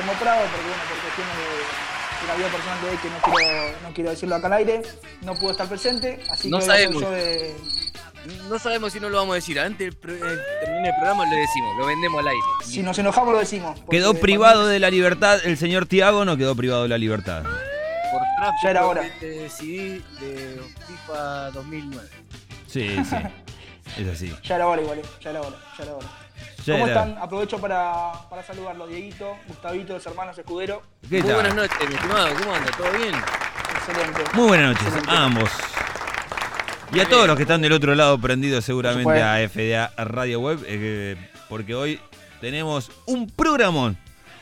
Guillermo Prado, porque bueno, por cuestiones de, de la vida personal de hoy que no quiero, no quiero decirlo acá al aire, no pudo estar presente, así No que sabemos. yo de, No sabemos si no lo vamos a decir. Antes de pro- eh, termine el programa lo decimos, lo vendemos al aire. Si nos enojamos lo decimos. Quedó privado de la libertad, el señor Tiago no quedó privado de la libertad. Por tráfico Ya era hora. de CD de FIFA 2009. Sí, sí. Es así. Ya era hora igual, eh, ya era hora, ya era hora. ¿Cómo están? Aprovecho para, para saludarlos, Dieguito, Gustavito, los hermanos Escudero. ¿Qué Muy buenas noches, mi estimado. ¿Cómo anda? ¿Todo bien? Excelente. Muy buenas noches Excelente. a ambos. Y a todos los que están del otro lado prendidos seguramente a FDA Radio Web, eh, porque hoy tenemos un programón.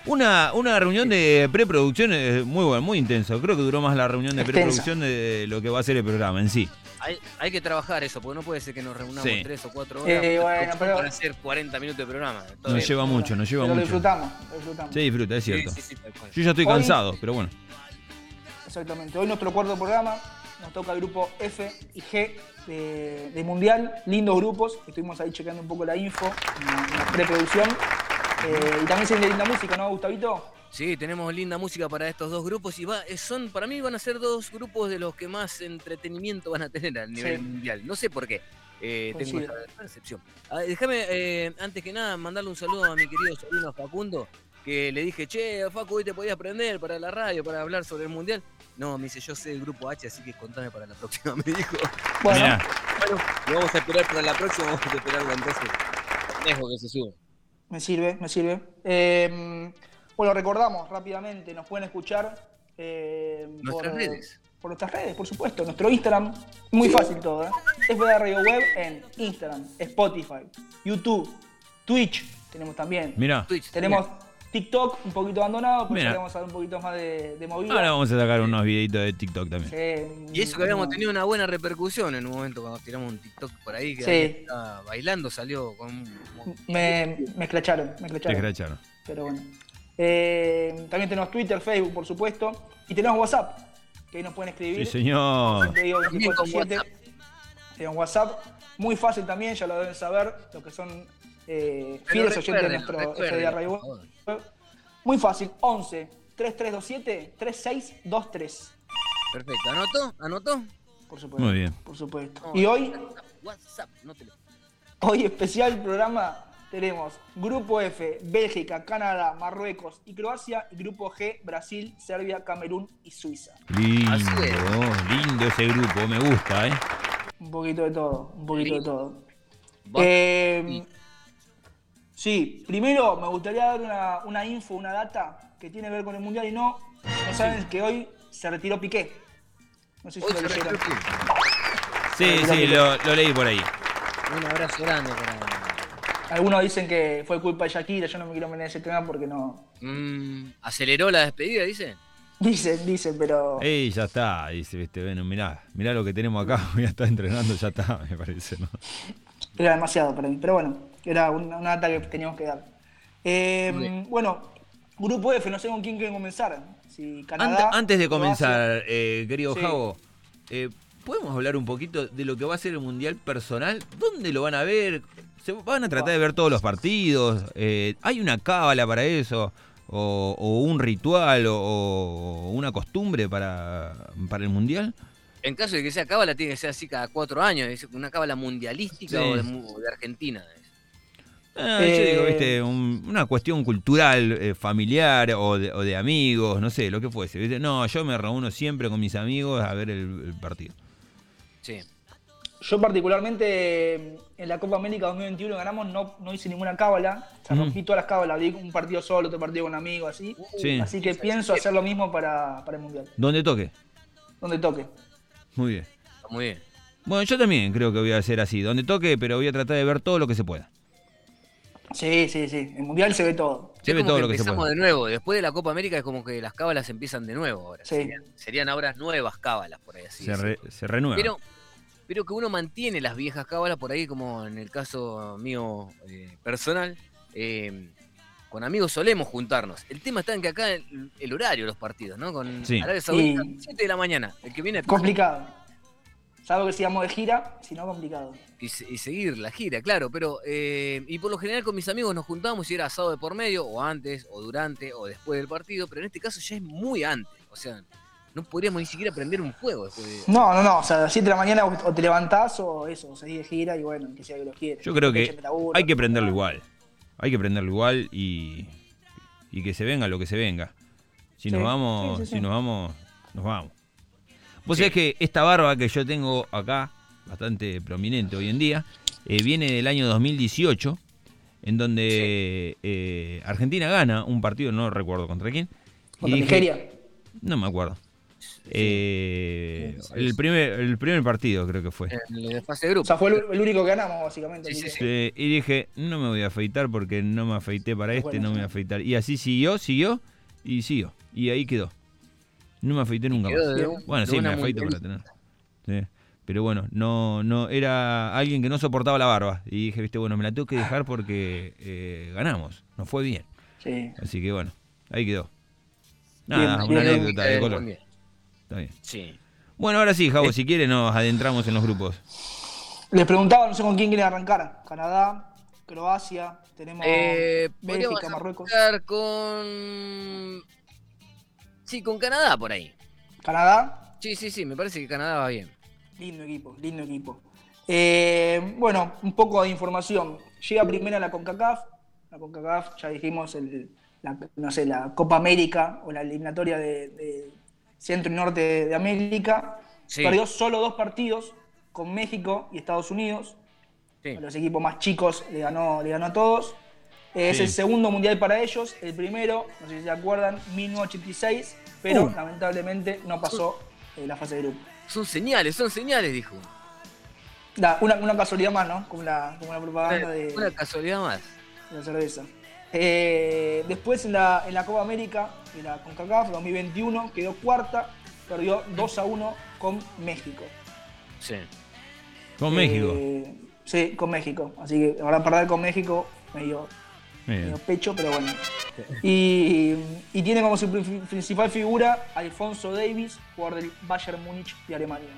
Una, una reunión de preproducción eh, muy buena, muy intenso. Creo que duró más la reunión de preproducción de lo que va a ser el programa en sí. Hay, hay que trabajar eso, porque no puede ser que nos reunamos Sí. tres o cuatro horas Eh, bueno, pero- para hacer 40 minutos de programa. Todo Nos lleva mucho, nos lleva Pero lo mucho. disfrutamos, lo disfrutamos. Se disfruta, es cierto. sí, sí. Yo ya estoy Hoy- cansado, pero bueno. Exactamente. Hoy nuestro cuarto programa nos toca el grupo F y G de, de Mundial. Lindos grupos. Estuvimos ahí checando un poco la info en la preproducción. Eh, y también se linda música, ¿no, Gustavito? Sí, tenemos linda música para estos dos grupos y va, eh, son para mí van a ser dos grupos de los que más entretenimiento van a tener a nivel Sí. mundial. No sé por qué. Eh, tengo Coincido. esa percepción. Déjame, eh, antes que nada, mandarle un saludo a mi querido sobrino Facundo, que le dije, che, Facu, hoy te podías aprender para la radio, para hablar sobre el mundial. No, me dice, yo sé el grupo H, así que contame para la próxima, me dijo. Bueno, Bueno, y vamos a esperar para la próxima, vamos a esperarlo entonces. Dejo que se sube. Me sirve, me sirve. Eh, bueno, recordamos rápidamente, nos pueden escuchar eh, Nuestras por, redes. por nuestras redes, por supuesto. Nuestro Instagram, muy fácil todo, ¿eh? Radio Web en Instagram, Spotify, YouTube, Twitch, tenemos también. mirá. Twitch. Tenemos TikTok un poquito abandonado, pero Mira. ya le vamos a dar un poquito más de, de movida. Ahora vamos a sacar unos videitos de TikTok también. Sí, Y eso que habíamos tenido una buena repercusión en un momento cuando tiramos un TikTok por ahí que Sí. estaba bailando, salió con un... Me, me esclacharon, me Te esclacharon. escracharon. Pero bueno. Eh, también tenemos Twitter, Facebook, por supuesto. Y tenemos WhatsApp, que ahí nos pueden escribir. Sí, señor. Te digo También con 24/7. WhatsApp. Tenemos WhatsApp. Muy fácil también, ya lo deben saber, los que son eh, fieles oyentes de nuestro por Web. Muy fácil, 11 3327 3623. Perfecto, ¿anotó? ¿Anotó? Por supuesto. Muy bien. Por supuesto. No, Y hoy WhatsApp, no te lo... Hoy especial programa tenemos Grupo F, Bélgica, Canadá, Marruecos y Croacia. Y Grupo G, Brasil, Serbia, Camerún y Suiza. Lindo, Así es. lindo ese grupo, me gusta, ¿eh? Un poquito de todo, un poquito de todo. Eh, sí, primero me gustaría dar una, una info, una data que tiene que ver con el Mundial y no. No saben que hoy se retiró Piqué. No sé si Hoy lo se leyeron. retiró Piqué. Sí, sí, lo, lo leí por ahí. Un abrazo grande para... Algunos dicen que fue culpa de Shakira, yo no me quiero meter en ese tema porque no. Mm, ¿Aceleró la despedida, dice? Dicen, dicen, pero. Ey, ya está, dice, viste, bueno, mirá, mirá lo que tenemos acá, ya está entrenando, ya está, me parece, ¿no? Era demasiado para mí, pero bueno, era una, una data que teníamos que dar. Eh, bueno, Grupo F, no sé con quién quieren comenzar. Si antes de comenzar, eh, querido Sí. Javo, eh, ¿podemos hablar un poquito de lo que va a ser el Mundial personal? ¿Dónde lo van a ver? ¿Se van a tratar de ver todos los partidos? Eh, ¿Hay una cábala para eso? ¿O, o un ritual? O, o una costumbre para, para el Mundial? En caso de que sea cábala, tiene que ser así cada cuatro años. es Una cábala mundialística Sí. o, de, o de Argentina. Ah, yo Eh, digo, viste, un- una cuestión cultural, eh, familiar o de, o de amigos, no sé, lo que fuese. ¿viste? No, yo me reúno siempre con mis amigos a ver el, el partido. Sí. Yo particularmente en la Copa América 2021 ganamos, no, no hice ninguna cábala. O sea, rompí todas las cábalas, di un partido solo, otro partido con amigos, así. Sí. Así que pienso hacer lo mismo para, para el Mundial, Donde toque. donde toque. Muy bien. Muy bien. Bueno, yo también creo que voy a hacer así, donde toque, pero voy a tratar de ver todo lo que se pueda. Sí, sí, sí. En Mundial se ve todo. Se Es ve como todo que lo que se empezamos puede. de nuevo. Después de la Copa América es como que las cábalas empiezan de nuevo ahora. Sí. Serían, serían ahora nuevas cábalas, por ahí así. Se, re- se renueva. Pero, pero que uno mantiene las viejas cábalas por ahí, como en el caso mío eh, personal. eh, con amigos solemos juntarnos. El tema está en que acá el, el horario de los partidos, ¿no? Con Sí. Arabia Saudita, Y- 7 de la mañana. El que viene Complicado. Salvo que sigamos de gira, si no, complicado. y, se- y seguir la gira, claro, pero eh, y por lo general con mis amigos nos juntamos y era asado de por medio, o antes, o durante, o después del partido, pero en este caso ya es muy antes, o sea, no podríamos ni siquiera prender un fuego después de... No, no, no. O sea, a las 7 de la mañana o te levantás o eso, o seguís de gira y bueno, que sea que lo quieras. Yo creo que hay que prenderlo igual. Hay que prenderlo igual y, y que se venga lo que se venga. Si nos vamos, sí, sí, si nos vamos, nos vamos. Vos Sí. sabés que esta barba que yo tengo acá, bastante prominente hoy en día, eh, viene del año 2018, en donde eh, Argentina gana un partido, no recuerdo contra quién. y Contra dije- Nigeria. No me acuerdo. Eh, el, primer, el primer partido creo que fue. En la fase de O grupo. sea, fue el, el único que ganamos, básicamente. Sí, sí, Eh, y dije, no me voy a afeitar porque no me afeité para este, Bueno, no me voy a afeitar. Y así siguió, siguió y siguió. Y ahí quedó. No me afeité nunca más. de Bien. un- Bueno, de sí, me afeito para tener. Sí. Pero bueno, no, no, era alguien que no soportaba la barba. Y dije, viste, bueno, me la tengo que dejar porque eh, ganamos. Nos fue bien. Sí. Así que bueno, ahí quedó. Bien, Nada, bien, una bien. anécdota de Eh, color. muy bien. Está bien. Sí. Bueno, ahora sí, Javo, Eh. si quiere nos adentramos en los grupos. Les preguntaba, no sé con quién quieren arrancar. Canadá, Croacia, tenemos Eh, Bélgica, Marruecos. con... Sí, con Canadá por ahí. Canadá, Sí, sí, sí, me parece que Canadá va bien. lindo equipo, lindo equipo. Eh, bueno, un poco de información. Llega primera la CONCACAF. La CONCACAF, ya dijimos, el, la, no sé, la Copa América o la eliminatoria de, de Centro y Norte de, de América. Sí. Perdió solo dos partidos con México y Estados Unidos. Sí. A los equipos más chicos le ganó, le ganó a todos. Eh, Es Sí. el segundo mundial para ellos, el primero, no sé si se acuerdan, 1986, pero Uh. lamentablemente no pasó eh, la fase de grupo. Son señales, son señales, dijo. Da, una, una casualidad más, ¿no? Como la, como la propaganda de, Una casualidad más. de la cerveza. Eh, después en la, en la Copa América, en la CONCACAF 2021, quedó cuarta, perdió 2 a 1 con México. Sí. Con México. Eh, sí, con México. Así que ahora perder con México medio. Medio pecho, pero bueno. Y, y tiene como su pri- principal figura Alfonso Davis, jugador del Bayern Múnich de Alemania.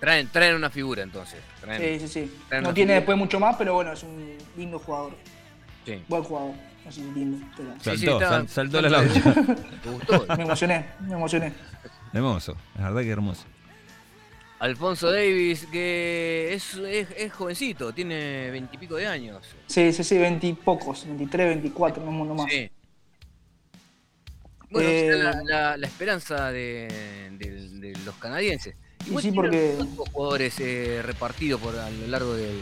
Traen, traen una figura entonces. Traen- Sí, sí, sí. Traen No tiene figura. después mucho más, pero bueno, es un lindo jugador. sí. Buen jugador. Si lindo. pero- Sí, sí, Saltó, está- sal- saltó la laucha. ¿Te gustó? Me emocioné, me emocioné. hermoso, la verdad que hermoso. Alfonso Davis, que es, es, es jovencito, tiene veintipico de años. Sí, sí, sí, veintipocos, 23, 24, no, no más. Sí. Bueno, Eh, la, la- la esperanza de, de- de los canadienses. Y sí, porque- jugadores eh, repartidos por a lo largo del,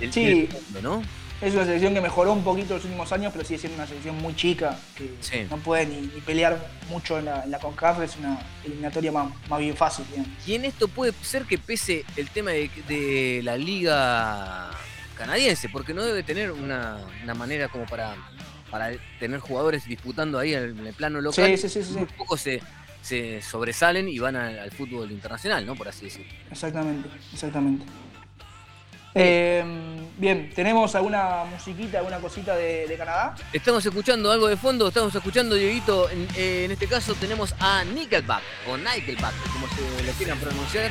del, Sí. del mundo, ¿no? Es una selección que mejoró un poquito los últimos años, pero sigue siendo una selección muy chica, que Sí. no puede ni, ni pelear mucho en la, en la CONCACAF, es una eliminatoria más, más bien fácil. digamos. Y en esto puede ser que pese el tema de, de la liga canadiense, porque no debe tener una, una manera como para, para tener jugadores disputando ahí en el, plano local. Sí. Muy pocos se, se sobresalen y van al, al fútbol internacional, ¿no? Por así decirlo. Exactamente, exactamente. Eh, bien, ¿tenemos alguna musiquita, alguna cosita de, de Canadá? Estamos escuchando algo de fondo, estamos escuchando, Dieguito, en, eh, en este caso tenemos a Nickelback, o Nickelback, como se lo quieran pronunciar.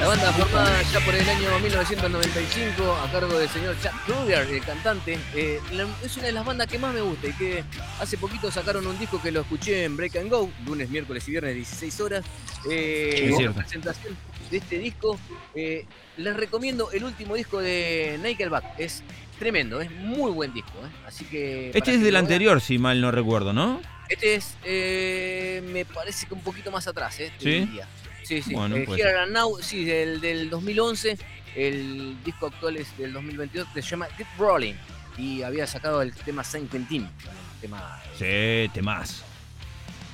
La banda formada ya por el año 1995 a cargo del señor Chuck Kruger, el cantante. Eh, es una de las bandas que más me gusta y que hace poquito sacaron un disco que lo escuché en Break and Go, lunes, miércoles y viernes, 16 horas. Eh, Sí, presentación de este disco. Eh, les recomiendo el último disco de Nickelback. Es tremendo, es muy buen disco. ¿eh? Así que. Este que es del anterior, si mal no recuerdo, ¿no? Este es, eh, me parece que un poquito más atrás, ¿eh? te ¿Sí? diría. Sí, sí. Bueno, Eh, Now, sí, del, del 2011. El disco actual es del 2022, que se llama Keep Rolling. Y había sacado el tema Saint Quentin. Tema, Sí, temas.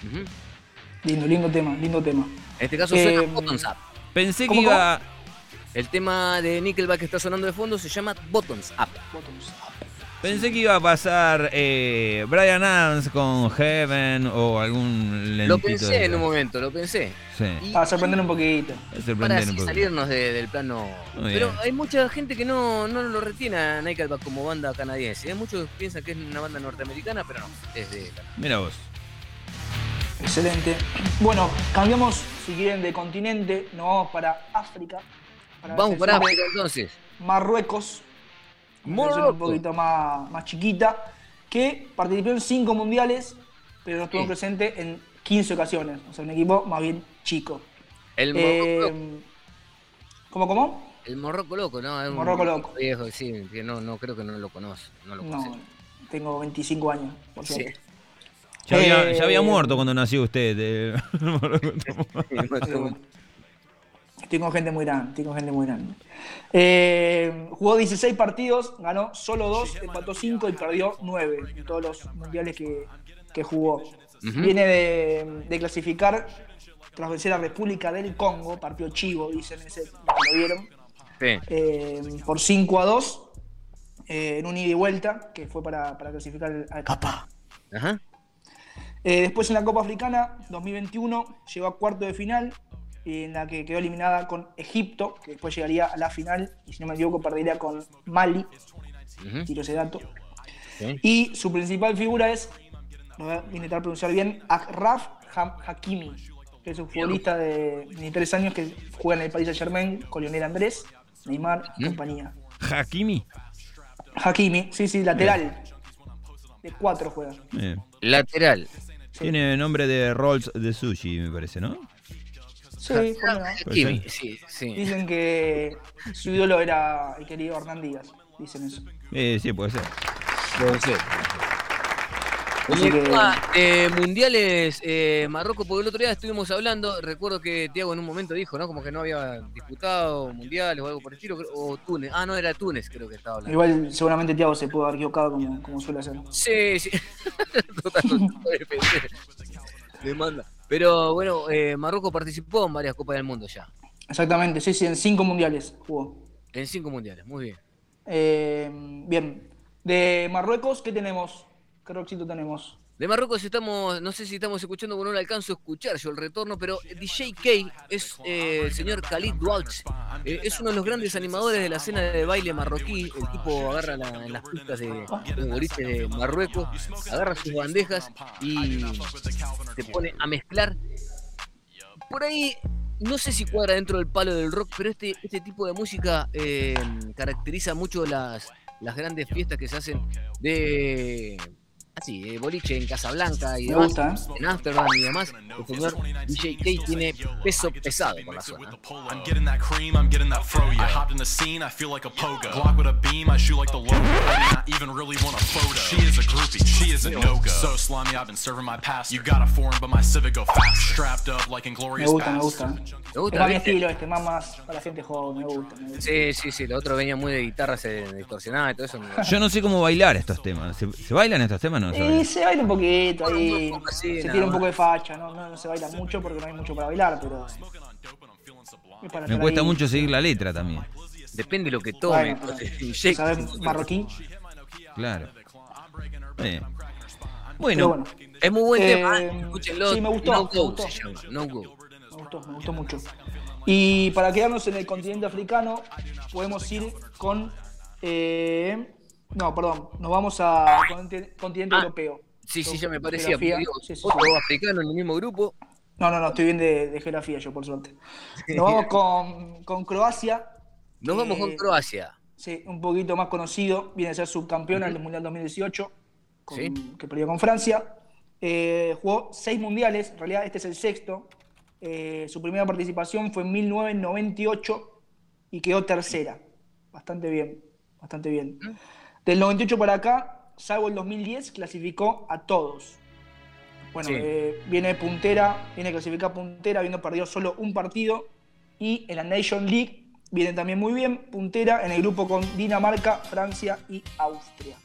En Lindo, lindo tema, lindo tema. este caso Eh, suena Bottoms Up. Pensé que ¿Cómo, iba. El tema de Nickelback que está sonando de fondo se llama Bottoms Up. Bottoms up. Pensé que iba a pasar eh, Brian Adams con Heaven o algún lentito. Lo pensé de en un momento, lo pensé. Sí. Y- Para sorprender un poquito. Para así un salirnos de- del plano. Muy Pero bien. hay mucha gente que no, no lo retiene a Nickelback como banda canadiense. ¿eh? Muchos piensan que es una banda norteamericana, pero no, es de Canadá. Mira vos. Excelente. Bueno, cambiamos, si quieren, de continente. Nos vamos para África. para Vamos para África entonces. Marruecos. Una selección un poquito más, más chiquita. Que participó en cinco mundiales, pero no estuvo Sí. presente en 15 ocasiones. O sea, un equipo más bien chico. El Eh, Morroco, ¿Cómo, cómo? el Morroco loco, ¿no? Es un Morroco loco. Viejo, sí, que no, no creo que no lo conoce. No lo conoce. No, tengo 25 años, por Sí. suerte. Ya, había, Eh, ya había muerto cuando nació usted. eh. Estoy con gente muy grande, estoy con gente muy grande. Eh, jugó 16 partidos, ganó solo 2, empató 5 y perdió 9 en todos los mundiales que, que jugó. Viene de, de clasificar tras vencer a República del Congo, partido chivo, dicen ese, lo vieron, Sí. eh, por 5 a 2 eh, en un ida y vuelta, que fue para, para clasificar al- Qatar. Ajá. Eh, después en la Copa Africana 2021 llegó a cuarto de final, en la que quedó eliminada con Egipto, que después llegaría a la final, y si no me equivoco perdería con Mali, Ujú. tiro ese dato. Y su principal figura es, lo voy a intentar pronunciar bien, Akraf Ha- Hakimi, que es un futbolista de 23 años que juega en el Paris Saint Germain con Lionel Andrés, Neymar y ¿Mm? compañía. Hakimi. Hakimi, sí, sí, lateral. De cuatro juega. Lateral. Tiene nombre de Rolls de sushi, me parece, ¿no? Sí. Kimi, sí, sí. Dicen que su ídolo era el querido Hernán Díaz. Dicen eso. Eh, sí, puede ser. Puede ser. Así que- tema de mundiales eh, Marruecos, porque el otro día estuvimos hablando, recuerdo que Tiago en un momento dijo, ¿no? Como que no había disputado mundiales o algo por el estilo, o Túnez. Ah, no, era Túnez, creo que estaba hablando. Igual seguramente Tiago se pudo haber equivocado como, como suele hacer. Sí, sí. Total, total, Le manda. Pero bueno, eh, Marruecos participó en varias Copas del Mundo ya. Exactamente, sí, sí, en cinco mundiales jugó. En cinco mundiales, muy bien. Eh, bien. De Marruecos, ¿qué tenemos? ¿Qué rockcito tenemos? De Marruecos estamos, no sé si estamos escuchando, porque no le alcanzo a escuchar yo el retorno, pero DJ K es eh, el señor Khalid Douax. Eh, es uno de los grandes animadores de la escena de baile marroquí. El tipo agarra la- en las pistas de los boliches de Marruecos, agarra sus bandejas y se pone a mezclar. Por ahí, no sé si cuadra dentro del palo del rock, pero este, este tipo de música eh, caracteriza mucho las, las grandes fiestas que se hacen de así, de boliche en Casablanca y Me demás, gusta, ¿eh? en Amsterdam y demás. El señor DJ K tiene peso pesado por la zona. I'm getting that cream, I'm getting that fro. I hopped in the scene, I feel like a pogo. Glock with a beam, I shoot like the logo. I do not even really want a photo. She is a groupie, she is a no go. So slimy, I've been serving my past. You got a foreign, but my civic go fast. Strapped up like Me gusta, me gusta. Es más mi estilo este, más, más para la gente joven, me gusta. Me gusta. Sí, sí, sí, lo otro venía muy de guitarras eh, distorsionadas y todo eso. me- Yo no sé cómo bailar estos temas. ¿Se, se bailan estos temas? No se bailan. se baila un poquito ahí, Un poco así, se tira un poco de facha, no, no, no se baila mucho porque no hay mucho para bailar, pero... para Me cuesta ahí. mucho seguir la letra también. Depende de lo que tome. Bueno, ¿Sabes marroquí? Claro. Pero Bueno, bueno, Es muy buen Eh, tema. Escúchenlo. sí, me gustó, No me Go gustó. se llama. No Go. Me gustó, me gustó mucho. Y para quedarnos en el continente africano, podemos ir con... eh, no, perdón, nos vamos a continente, Ah, europeo. Sí, sí, ya me parecía. digo, Sí, sí, otro sí. africano en el mismo grupo. No, no, no, estoy bien de, de geografía yo, por suerte. Nos vamos con, con Croacia. Nos vamos con Eh, Croacia. Sí, un poquito más conocido. Viene a ser subcampeona del Mundial 2018, con- Sí. que perdió con Francia. Eh, jugó seis mundiales, en realidad este es el sexto. Eh, su primera participación fue en 1998 y quedó tercera. Bastante bien, bastante bien. Del 98 para acá, salvo el 2010, clasificó a todos. Bueno, Sí. eh, viene puntera, viene clasificada puntera, habiendo perdido solo un partido. Y en la Nation League viene también muy bien, puntera en el grupo con Dinamarca, Francia y Austria.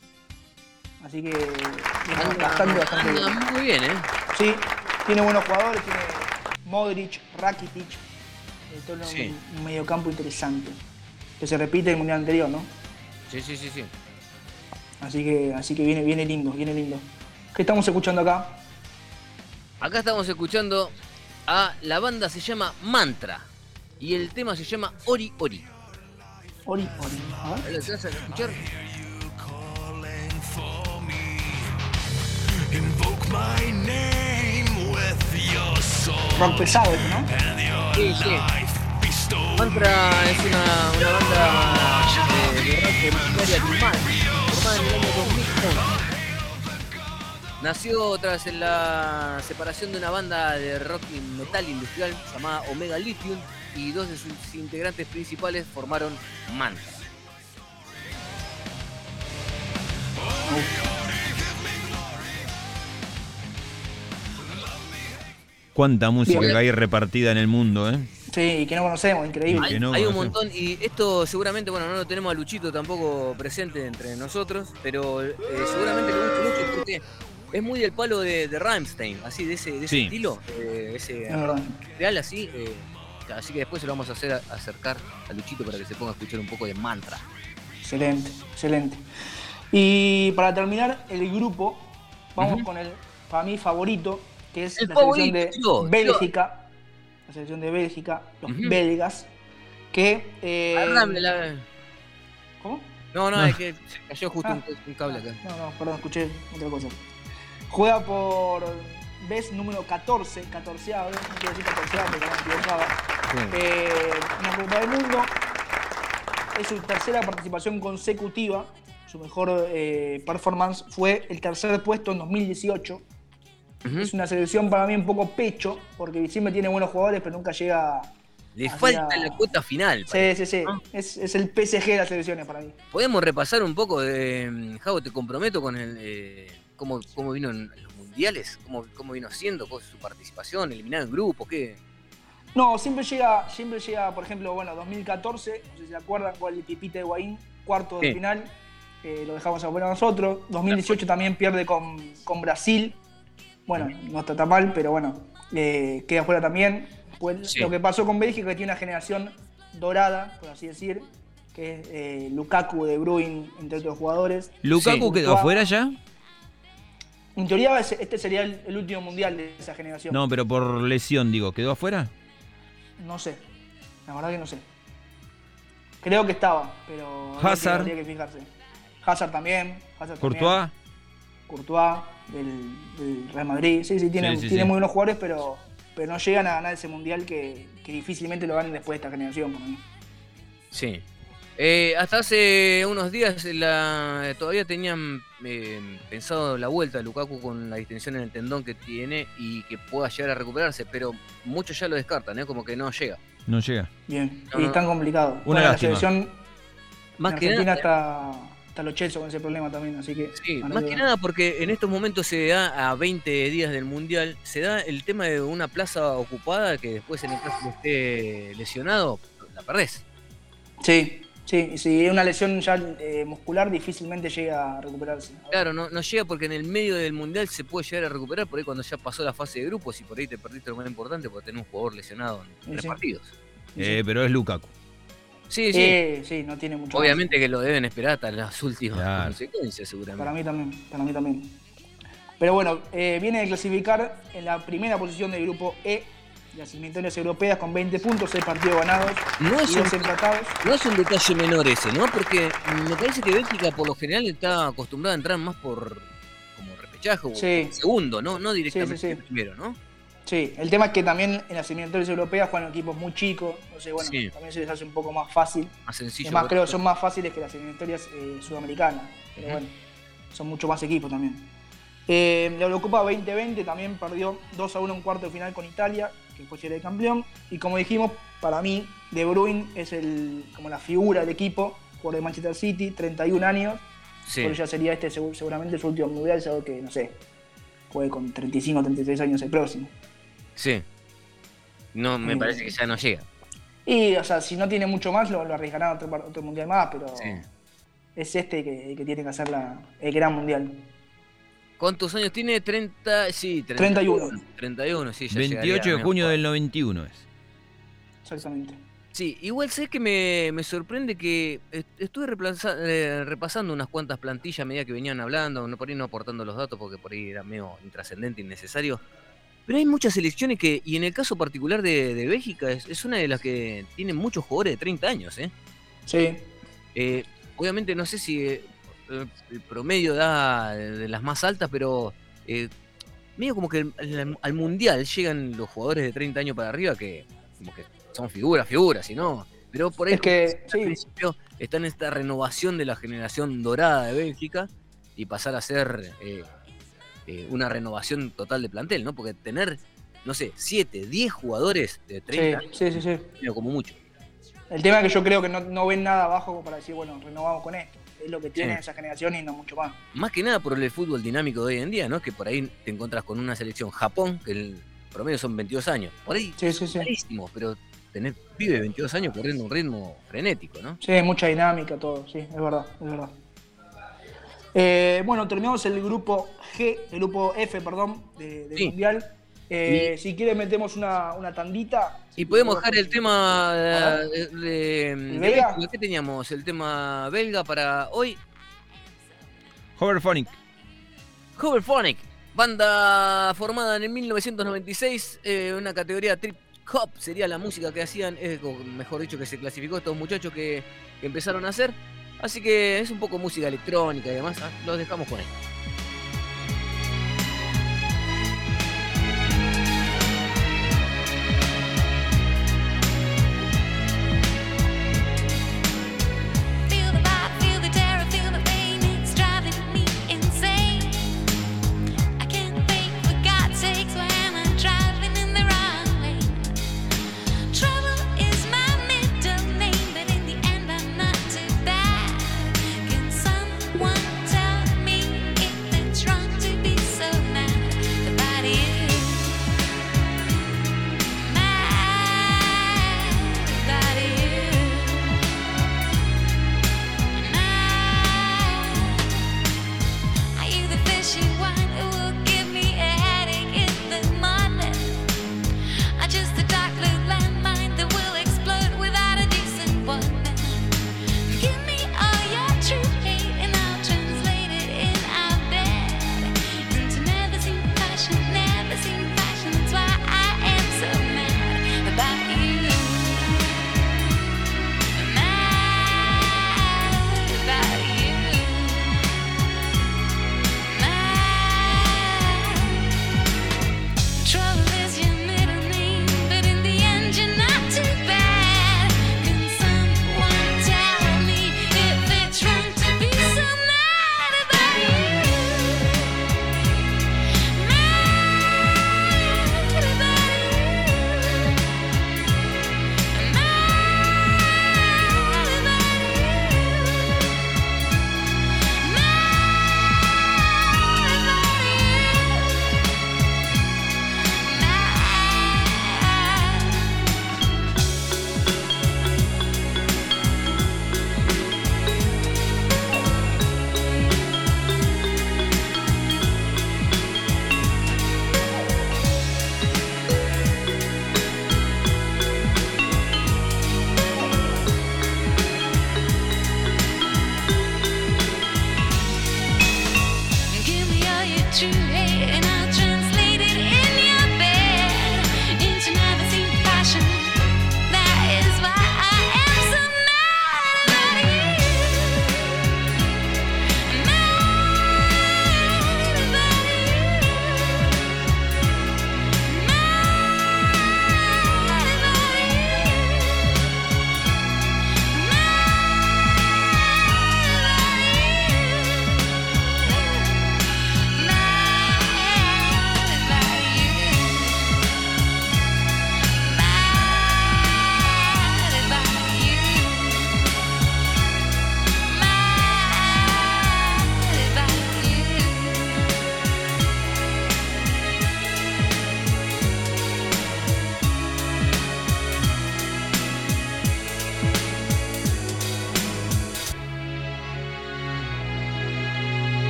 Así que viene bastante, bastante bien. Muy bien, ¿eh? Sí, tiene buenos jugadores, tiene Modric, Rakitic, eh, todo Sí. un, un mediocampo interesante. Que se repite el mundial anterior, ¿no? Sí, sí, sí, sí. Así que, así que viene, viene lindo, viene lindo. ¿Qué estamos escuchando acá? Acá estamos escuchando a la banda se llama Mantra y el tema se llama Ori Ori. Ori, Ori. A ver. ¿Lo vas a escuchar? Rock pesado, ¿no? Sí, sí. Mantra es una, banda de, rock empresaria alemán, formada en el año 2011. Nació tras la separación de una banda de rock y metal industrial llamada Omega Lithium y dos de sus integrantes principales formaron Mantra. Cuánta música Bien. que hay repartida en el mundo, ¿eh? Sí, que no conocemos, increíble. Hay, que no hay un montón y esto seguramente, bueno, no lo tenemos a Luchito tampoco presente entre nosotros, pero eh, seguramente le gusta mucho porque es muy del palo de, de Rammstein, así de ese, de ese Sí. estilo, eh, ese real así. eh, así que después se lo vamos a hacer a- acercar a Luchito para que se ponga a escuchar un poco de mantra. Excelente, excelente. Y para terminar el grupo, vamos con el, para mí, favorito, que es El la selección de yo, Bélgica. La selección de Bélgica, los Ujú. belgas, que... eh, la- ¿Cómo? No, no, Ah. es que se cayó justo Ah. un, un cable acá. No, no, perdón, escuché otra cosa. Juega por vez número 14, 14 no quiero decir 14 porque no me equivocaba. Eh, en la Copa del Mundo es su tercera participación consecutiva. Su mejor eh, performance fue el tercer puesto en 2018. Es una selección para mí un poco pecho, porque siempre tiene buenos jugadores, pero nunca llega. Le falta la cuota final. Sí, sí, sí. Es, es el PSG de las selecciones para mí. Podemos repasar un poco de. mm, Javo, te comprometo con el. eh, cómo, cómo vino en los mundiales, cómo, cómo vino siendo su participación, eliminado en grupos, qué. No, siempre llega, siempre llega, por ejemplo, bueno, 2014, no sé si se acuerdan, con el Pipita de Guaín, cuarto de Sí. final, eh, lo dejamos a nosotros. 2018 también pierde con, con Brasil. Bueno, no está tan mal, pero bueno, eh, queda fuera también. Pues Sí. Lo que pasó con Bélgica, que tiene una generación dorada, por así decir, que es eh, Lukaku, De Bruyne, entre otros jugadores. ¿Lukaku Sí. quedó afuera ya? En teoría, este sería el, el último mundial de esa generación. No, pero por lesión, digo, ¿quedó afuera? No sé. La verdad que no sé. Creo que estaba, pero Hazard. habría que fijarse. Hazard también. Hazard ¿Courtois? También. Courtois del, del Real Madrid. Sí, sí, tiene, Sí, sí, tiene sí. muy buenos jugadores, pero, pero no llegan a ganar ese mundial que, que difícilmente lo ganen después de esta generación. mí. Sí. Eh, hasta hace unos días la- todavía tenían eh, pensado la vuelta de Lukaku con la distensión en el tendón que tiene y que pueda llegar a recuperarse, pero muchos ya lo descartan, ¿eh? como que no llega. No llega. Bien. No, y no. es tan complicado. Una Bueno, la lástima. selección Más en que Argentina nada. está, está los Chelsea con ese problema también, así que. Sí, más que nada porque en estos momentos se da a 20 días del Mundial, se da el tema de una plaza ocupada que después en el caso que esté lesionado, la perdés. Sí, sí. y Si es una lesión ya eh, muscular, difícilmente llega a recuperarse. Claro, no, no llega porque en el medio del Mundial se puede llegar a recuperar por ahí cuando ya pasó la fase de grupos y por ahí te perdiste lo más importante porque tenés un jugador lesionado en Sí, tres sí. partidos. Eh, pero es Lukaku. Sí, sí. Eh, sí, no tiene mucho más. Obviamente que lo deben esperar hasta las últimas Claro. consecuencias seguramente. Para mí también, para mí también. Pero bueno, eh, viene de clasificar en la primera posición del grupo E, las eliminatorias europeas con 20 puntos, 6 partidos ganados No es y un 2 empatados. No es un detalle menor ese, ¿no? Porque me parece que Bélgica por lo general está acostumbrada a entrar más por como repechaje o Sí. segundo, ¿no? No directamente sí. primero, ¿no? Sí, el tema es que también en las eliminatorias europeas juegan equipos muy chicos, entonces bueno, Sí. también se les hace un poco más fácil. Más sencillo. Es más, creo que son más fáciles que las eliminatorias eh, sudamericanas, pero bueno, son mucho más equipos también. Eh, la Eurocopa 2020 también perdió 2 a 1 en cuarto de final con Italia, que fue el campeón. Y como dijimos, para mí, De Bruyne es el, como la figura del equipo, por de Manchester City, 31 años. Sí. Por eso ya sería este segu- seguramente su último mundial, algo que, no sé, juegue con 35 o 36 años el próximo. Sí. No, me parece que ya no llega. Y, o sea, si no tiene mucho más, lo, lo arriesgarán a otro, otro mundial más, pero Sí. es este que, que tiene que hacer la- el gran mundial. ¿Cuántos años tiene? 30, sí, 31. 31, sí, ya 28 de llegaría, junio amigo. del 91 es. Exactamente. Sí, igual sé que me, me sorprende que est- estuve replaza- eh, repasando unas cuantas plantillas a medida que venían hablando, no por ahí no aportando los datos porque por ahí era medio intrascendente, innecesario. Pero hay muchas selecciones que, y en el caso particular de, de Bélgica, es, es una de las que tiene muchos jugadores de 30 años, ¿eh? Sí, Eh, obviamente no sé si eh, eh, el promedio da de las más altas, pero eh, medio como que al mundial llegan los jugadores de 30 años para arriba que como que son figuras, figuras, y no. Pero por ahí es que al sí, principio está en esta renovación de la generación dorada de Bélgica y pasar a ser eh, una renovación total de plantel, ¿no? Porque tener, no sé, 7, 10 jugadores de 30 sí, sí, sí, sí. como mucho. El tema es que yo creo que no, no ven nada abajo para decir, bueno, renovamos con esto. Es lo que tiene Sí. esa generación y no mucho más. Más que nada por el fútbol dinámico de hoy en día, ¿no? Que por ahí te encuentras con una selección Japón, que el promedio son 22 años. Por ahí, Sí, sí, sí. pero tener pibe de 22 años corriendo un ritmo frenético, ¿no? Sí, mucha dinámica, todo, sí, es verdad, es verdad. Eh, bueno, terminamos el grupo G, el grupo F, perdón, de- del Sí. Mundial. Eh, Si quieres metemos una, una tandita. Y podemos dejar el tema de, de- belga? ¿Qué teníamos? El tema belga para hoy. Hoverphonic. Hoverphonic, banda formada en el 1996, eh, una categoría trip hop sería la música que hacían, eh, o mejor dicho, que se clasificó estos muchachos que, que empezaron a hacer. Así que es un poco música electrónica y demás. ah, los dejamos con ahí.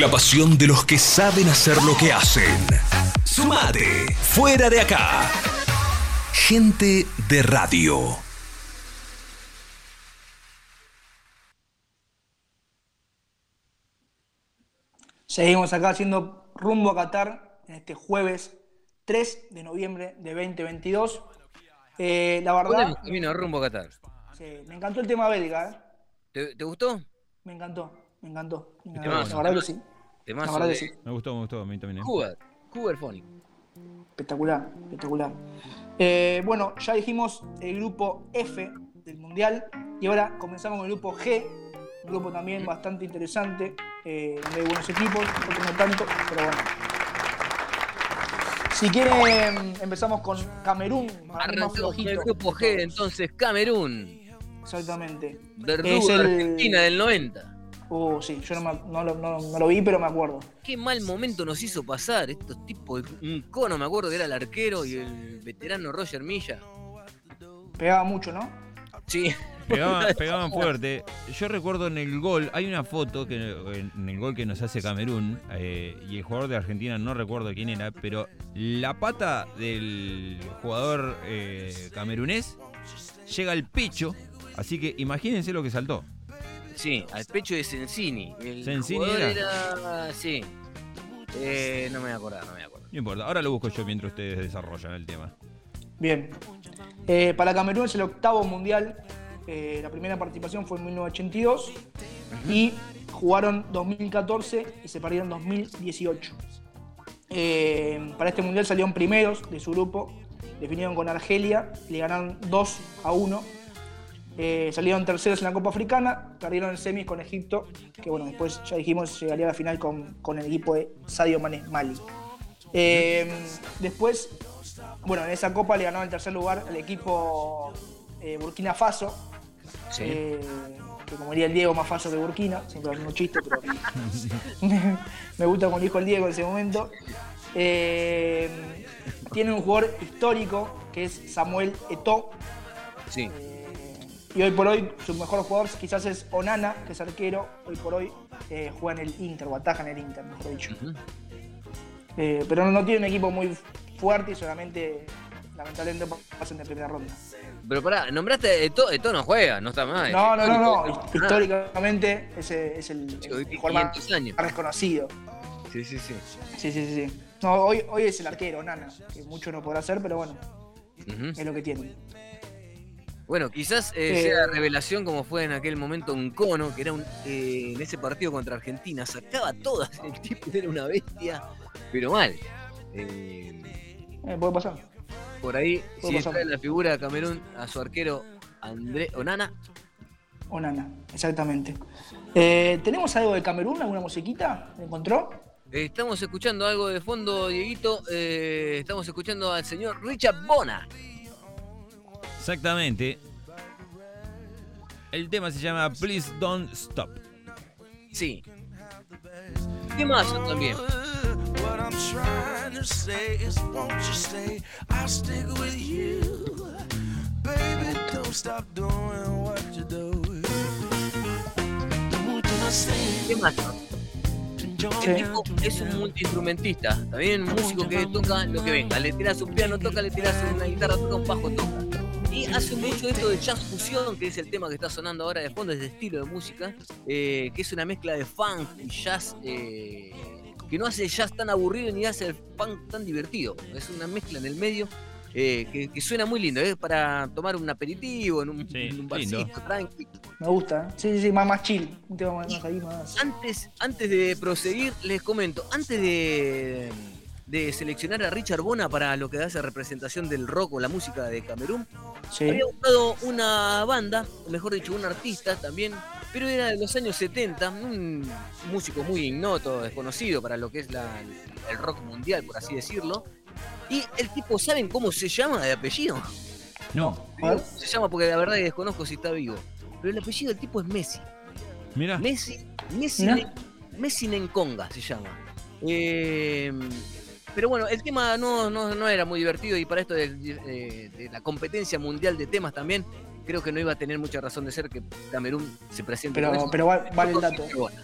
La pasión de los que saben hacer lo que hacen. Sumate. Fuera de acá. Gente de radio. Seguimos acá haciendo rumbo a Qatar en este jueves 3 de noviembre de 2022. Eh, la verdad, camino rumbo a Qatar. sí, me encantó el tema belga, ¿eh? ¿Te, te gustó? Me encantó, me encantó. Me encantó. Temazo, La verdad que sí. Temazo La verdad de que sí. Me gustó, me gustó, a mí también. ¿eh? Cougar. Cougar Phonic. Espectacular, espectacular. Eh, bueno, ya dijimos el grupo F del Mundial y ahora comenzamos con el grupo G, un grupo también bastante interesante, eh, donde hay buenos equipos, otros no tanto, pero bueno. Si quieren, empezamos con Camerún, Arrancamos con el grupo G, entonces Camerún. Exactamente. Verdugo Es de el- Argentina del 90. Uh, sí, yo no, me- no lo- no- no lo vi, pero me acuerdo. Qué mal momento nos hizo pasar estos tipos. Un cono, me acuerdo que era el arquero y el veterano Roger Milla. Pegaba mucho, ¿no? Sí, Pegaban, pegaban fuerte. Yo recuerdo en el gol, hay una foto que en el gol que nos hace Camerún, eh, y el jugador de Argentina, no recuerdo quién era, pero la pata del jugador eh, camerunés llega al pecho, así que imagínense lo que saltó. Sí, al pecho de Sensini. El ¿Sensini jugador era? era- Sí. Eh, no me voy a acordar, no me voy a acordar. No importa, ahora lo busco yo mientras ustedes desarrollan el tema. Bien. Eh, para Camerún es el octavo mundial. Eh, la primera participación fue en 1982 y jugaron 2014 y se perdieron 2018. Eh, para este mundial salieron primeros de su grupo, definieron con Argelia, le ganaron 2 a 1. Eh, salieron terceros en la Copa Africana, perdieron en semis con Egipto, que bueno, después ya dijimos llegaría a la final con, con el equipo de Sadio Mané Mali. Eh, después, bueno, en esa copa le ganó el tercer lugar el equipo eh, Burkina Faso, Sí. que como diría el Diego, más Faso que Burkina, siempre el mismo chiste, pero me gusta como dijo el Diego en ese momento. Tiene un jugador histórico que es Samuel Eto'o, Sí. Y hoy por hoy su mejor jugador quizás es Onana, que es arquero, hoy por hoy eh, juega en el Inter, o ataja en el Inter, mejor dicho. Eh, pero no, no tiene un equipo muy fuerte y solamente, lamentablemente, pasan de primera ronda. Pero pará, nombraste Eto, Eto no juega, no está mal. No, no, no, no. Históricamente ese es el, hoy el jugador más 500 años. más reconocido. Sí, sí, sí. Sí, sí, sí. sí. No, hoy, hoy es el arquero, Nana, que mucho no podrá hacer, pero bueno, es lo que tiene. Bueno, quizás eh, Eh, sea revelación como fue en aquel momento un cono, que era un, eh, en ese partido contra Argentina, sacaba todas, el tipo era una bestia, pero mal. Eh, puede pasar. por ahí, si pasar. trae la figura de Camerún a su arquero André Onana, O Nana, exactamente. Eh, ¿Tenemos algo de Camerún? ¿Alguna musiquita? ¿Me encontró? estamos escuchando algo de fondo, Dieguito, eh, estamos escuchando al señor Richard Bona. Exactamente. El tema se llama Please Don't Stop. Sí. ¿Qué más también? What I'm trying to say is, won't you stay? I'll stick with you. Baby, don't stop doing what you do. ¿Qué más? El tipo es un multiinstrumentista, también un músico que toca lo que venga. Le tiras un piano, toca, le tiras una guitarra, toca un bajo, toca. Hace mucho esto de jazz fusión, que es el tema que está sonando ahora de fondo, ese estilo de música, eh, que es una mezcla de funk y jazz, eh, que no hace el jazz tan aburrido ni hace el funk tan divertido. Es una mezcla en el medio eh, que, que suena muy lindo, es para tomar un aperitivo en un, Sí, en un barcito, tranqui. Me gusta. ¿eh? Sí, sí, sí, más, más chill. Un tema más, más ahí, más. Antes, antes de proseguir, les comento, antes de, de seleccionar a Richard Bona para lo que hace representación del rock o la música de Camerún, Sí. había buscado una banda, o mejor dicho, un artista también, pero era de los años 70, un músico muy ignoto, desconocido para lo que es la- el rock mundial, por así decirlo. Y el tipo, ¿saben cómo se llama de apellido? No. Se llama porque la verdad que desconozco si está vivo. Pero el apellido del tipo es Messi. mira. Messi, Messi, Messi Nenconga se llama. Eh, pero bueno, el tema no, no, no era muy divertido y para esto de, de- de la competencia mundial de temas también, creo que no iba a tener mucha razón de ser que Camerún se presente. Pero, eso. pero va- vale el dato. Bueno,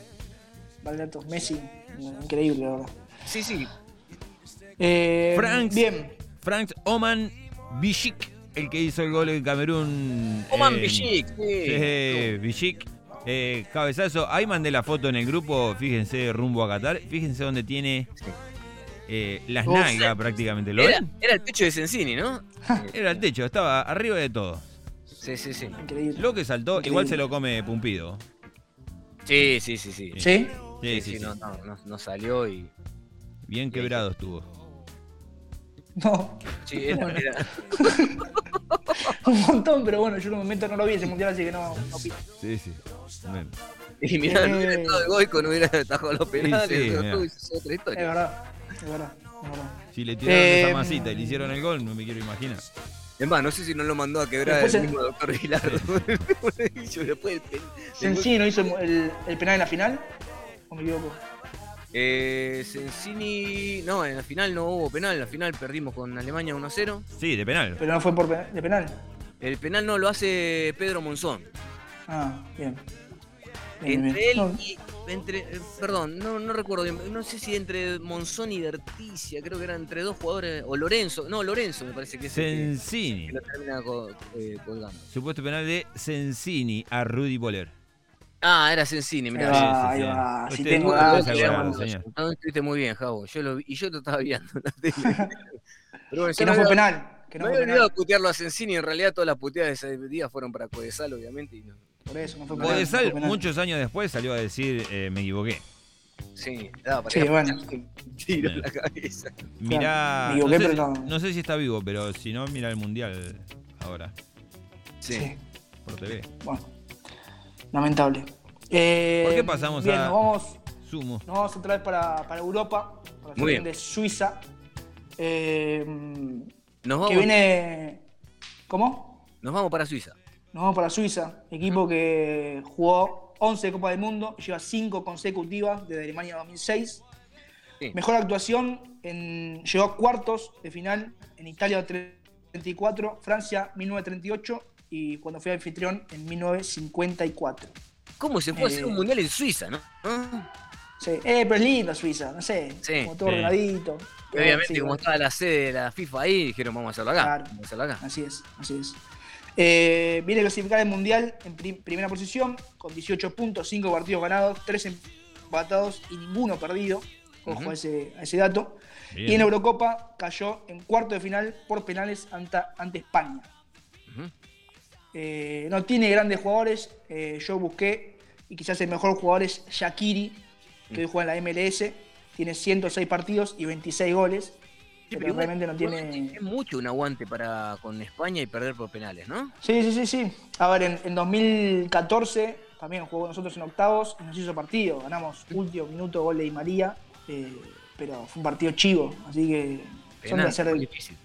vale el dato. Messi, increíble, la verdad. Sí, sí. Eh, Franks. Bien, Frank Oman Bishik, el que hizo el gol en Camerún. Oman eh, Bishik, sí. Sí, Bishik. Eh, cabezazo. Ahí mandé la foto en el grupo. Fíjense, rumbo a Qatar. Fíjense dónde tiene eh, las nalgas prácticamente. ¿Lo Era, ven? era el pecho de Sensini, ¿no? Era el techo, estaba arriba de todo. Sí, sí, sí. increíble. Lo que saltó, Increíble. igual se lo come Pumpido. Sí, sí, sí, sí. ¿Sí? Sí, Sí, sí, sí, sí. No, no, no, no salió y. Bien quebrado estuvo. No, Sí, era, era- un montón, pero bueno, yo en un momento no lo vi ese mundial, así que no, no opino. Sí, sí. Bueno, Y mirá, no hubiera estado el Goico, no hubiera atajado los penales, sí, eso es otra Es historia. verdad, es verdad, es verdad. si le tiraron Eh, esa masita y le hicieron el gol, no me quiero imaginar. Es más, no sé si no lo mandó a quebrar Después el el- mismo doctor Gilardo. Después ¿Sensini no hizo el, el penal en la final? ¿O me equivoco? Eh, Sensini. No, en la final no hubo penal. En la final perdimos con Alemania 1-0. Sí, de penal. Pero no fue por pe- de penal. El penal no lo hace Pedro Monzón. Ah, bien. Bien, bien, Entre bien. él No, y. Entre, eh, perdón, no, no recuerdo bien. No sé si entre Monzón y Derticia. Creo que eran entre dos jugadores. O Lorenzo. No, Lorenzo me parece que es el que, lo termina co- eh, colgando. Supuesto penal de Sensini a Rudy Boller. Ah, era Sensini, mirá. sí, ahí sí. va. Si tengo no- estuviste muy bien, Javo. Yo lo vi, y yo lo estaba viendo en la tele. Pero bueno, Que no fue había- penal. Que no me había olvidado putearlo a Sensini. En realidad, todas las puteadas de ese día fueron para Codesal, obviamente. Y no- Por eso, no fue penal. no Codesal, fue penal. muchos años después, salió a decir, eh, me equivoqué. Sí, daba para Sí, a bueno. ponerle un tiro en la cabeza. Mirá, me equivoqué, no, sé, pero no. no sé si está vivo, pero si no, mira el mundial ahora, Sí. Sí, por TV. bueno. Lamentable. Eh, ¿Por qué pasamos bien, a- Nos vamos, Sumo. nos vamos otra vez para, para Europa. Para Muy bien. de Suiza. Eh, Nos vamos, que viene. ¿Cómo? nos vamos para Suiza. Nos vamos para Suiza, equipo que jugó 11 Copas del Mundo lleva 5 consecutivas desde Alemania 2006. Sí. Mejor actuación, en, llegó a cuartos de final en Italia 34, Francia 1938 y cuando fue anfitrión en 1954. ¿Cómo se puede hacer Eh. un mundial en Suiza, no? Sí. Eh, pero es lindo Suiza, no sé, Sí, como todo sí. ordenadito. Obviamente, Sí, como bueno, estaba la sede de la FIFA ahí, dijeron, vamos a hacerlo acá. Claro. Vamos a hacerlo acá. Así es, así es. Eh, viene a clasificar el Mundial en pri- primera posición, con 18 puntos, 5 partidos ganados, 3 empatados y ninguno perdido. Ojo a, ese, a ese dato. Bien. Y en Eurocopa cayó en cuarto de final por penales ante, ante España. Eh, no tiene grandes jugadores. eh, yo busqué, y quizás el mejor jugador es Shakiri, que hoy juega en la MLS. Tiene 106 partidos y 26 goles. Sí, pero realmente no tiene. Es mucho un aguante para con España y perder por penales, ¿no? Sí, sí, sí, sí. A ver, en, en 2014 también jugó nosotros en octavos y nos hizo partido. Ganamos último minuto, gol de Di María, eh, pero fue un partido chivo, así que son de, hacer, muy difícil.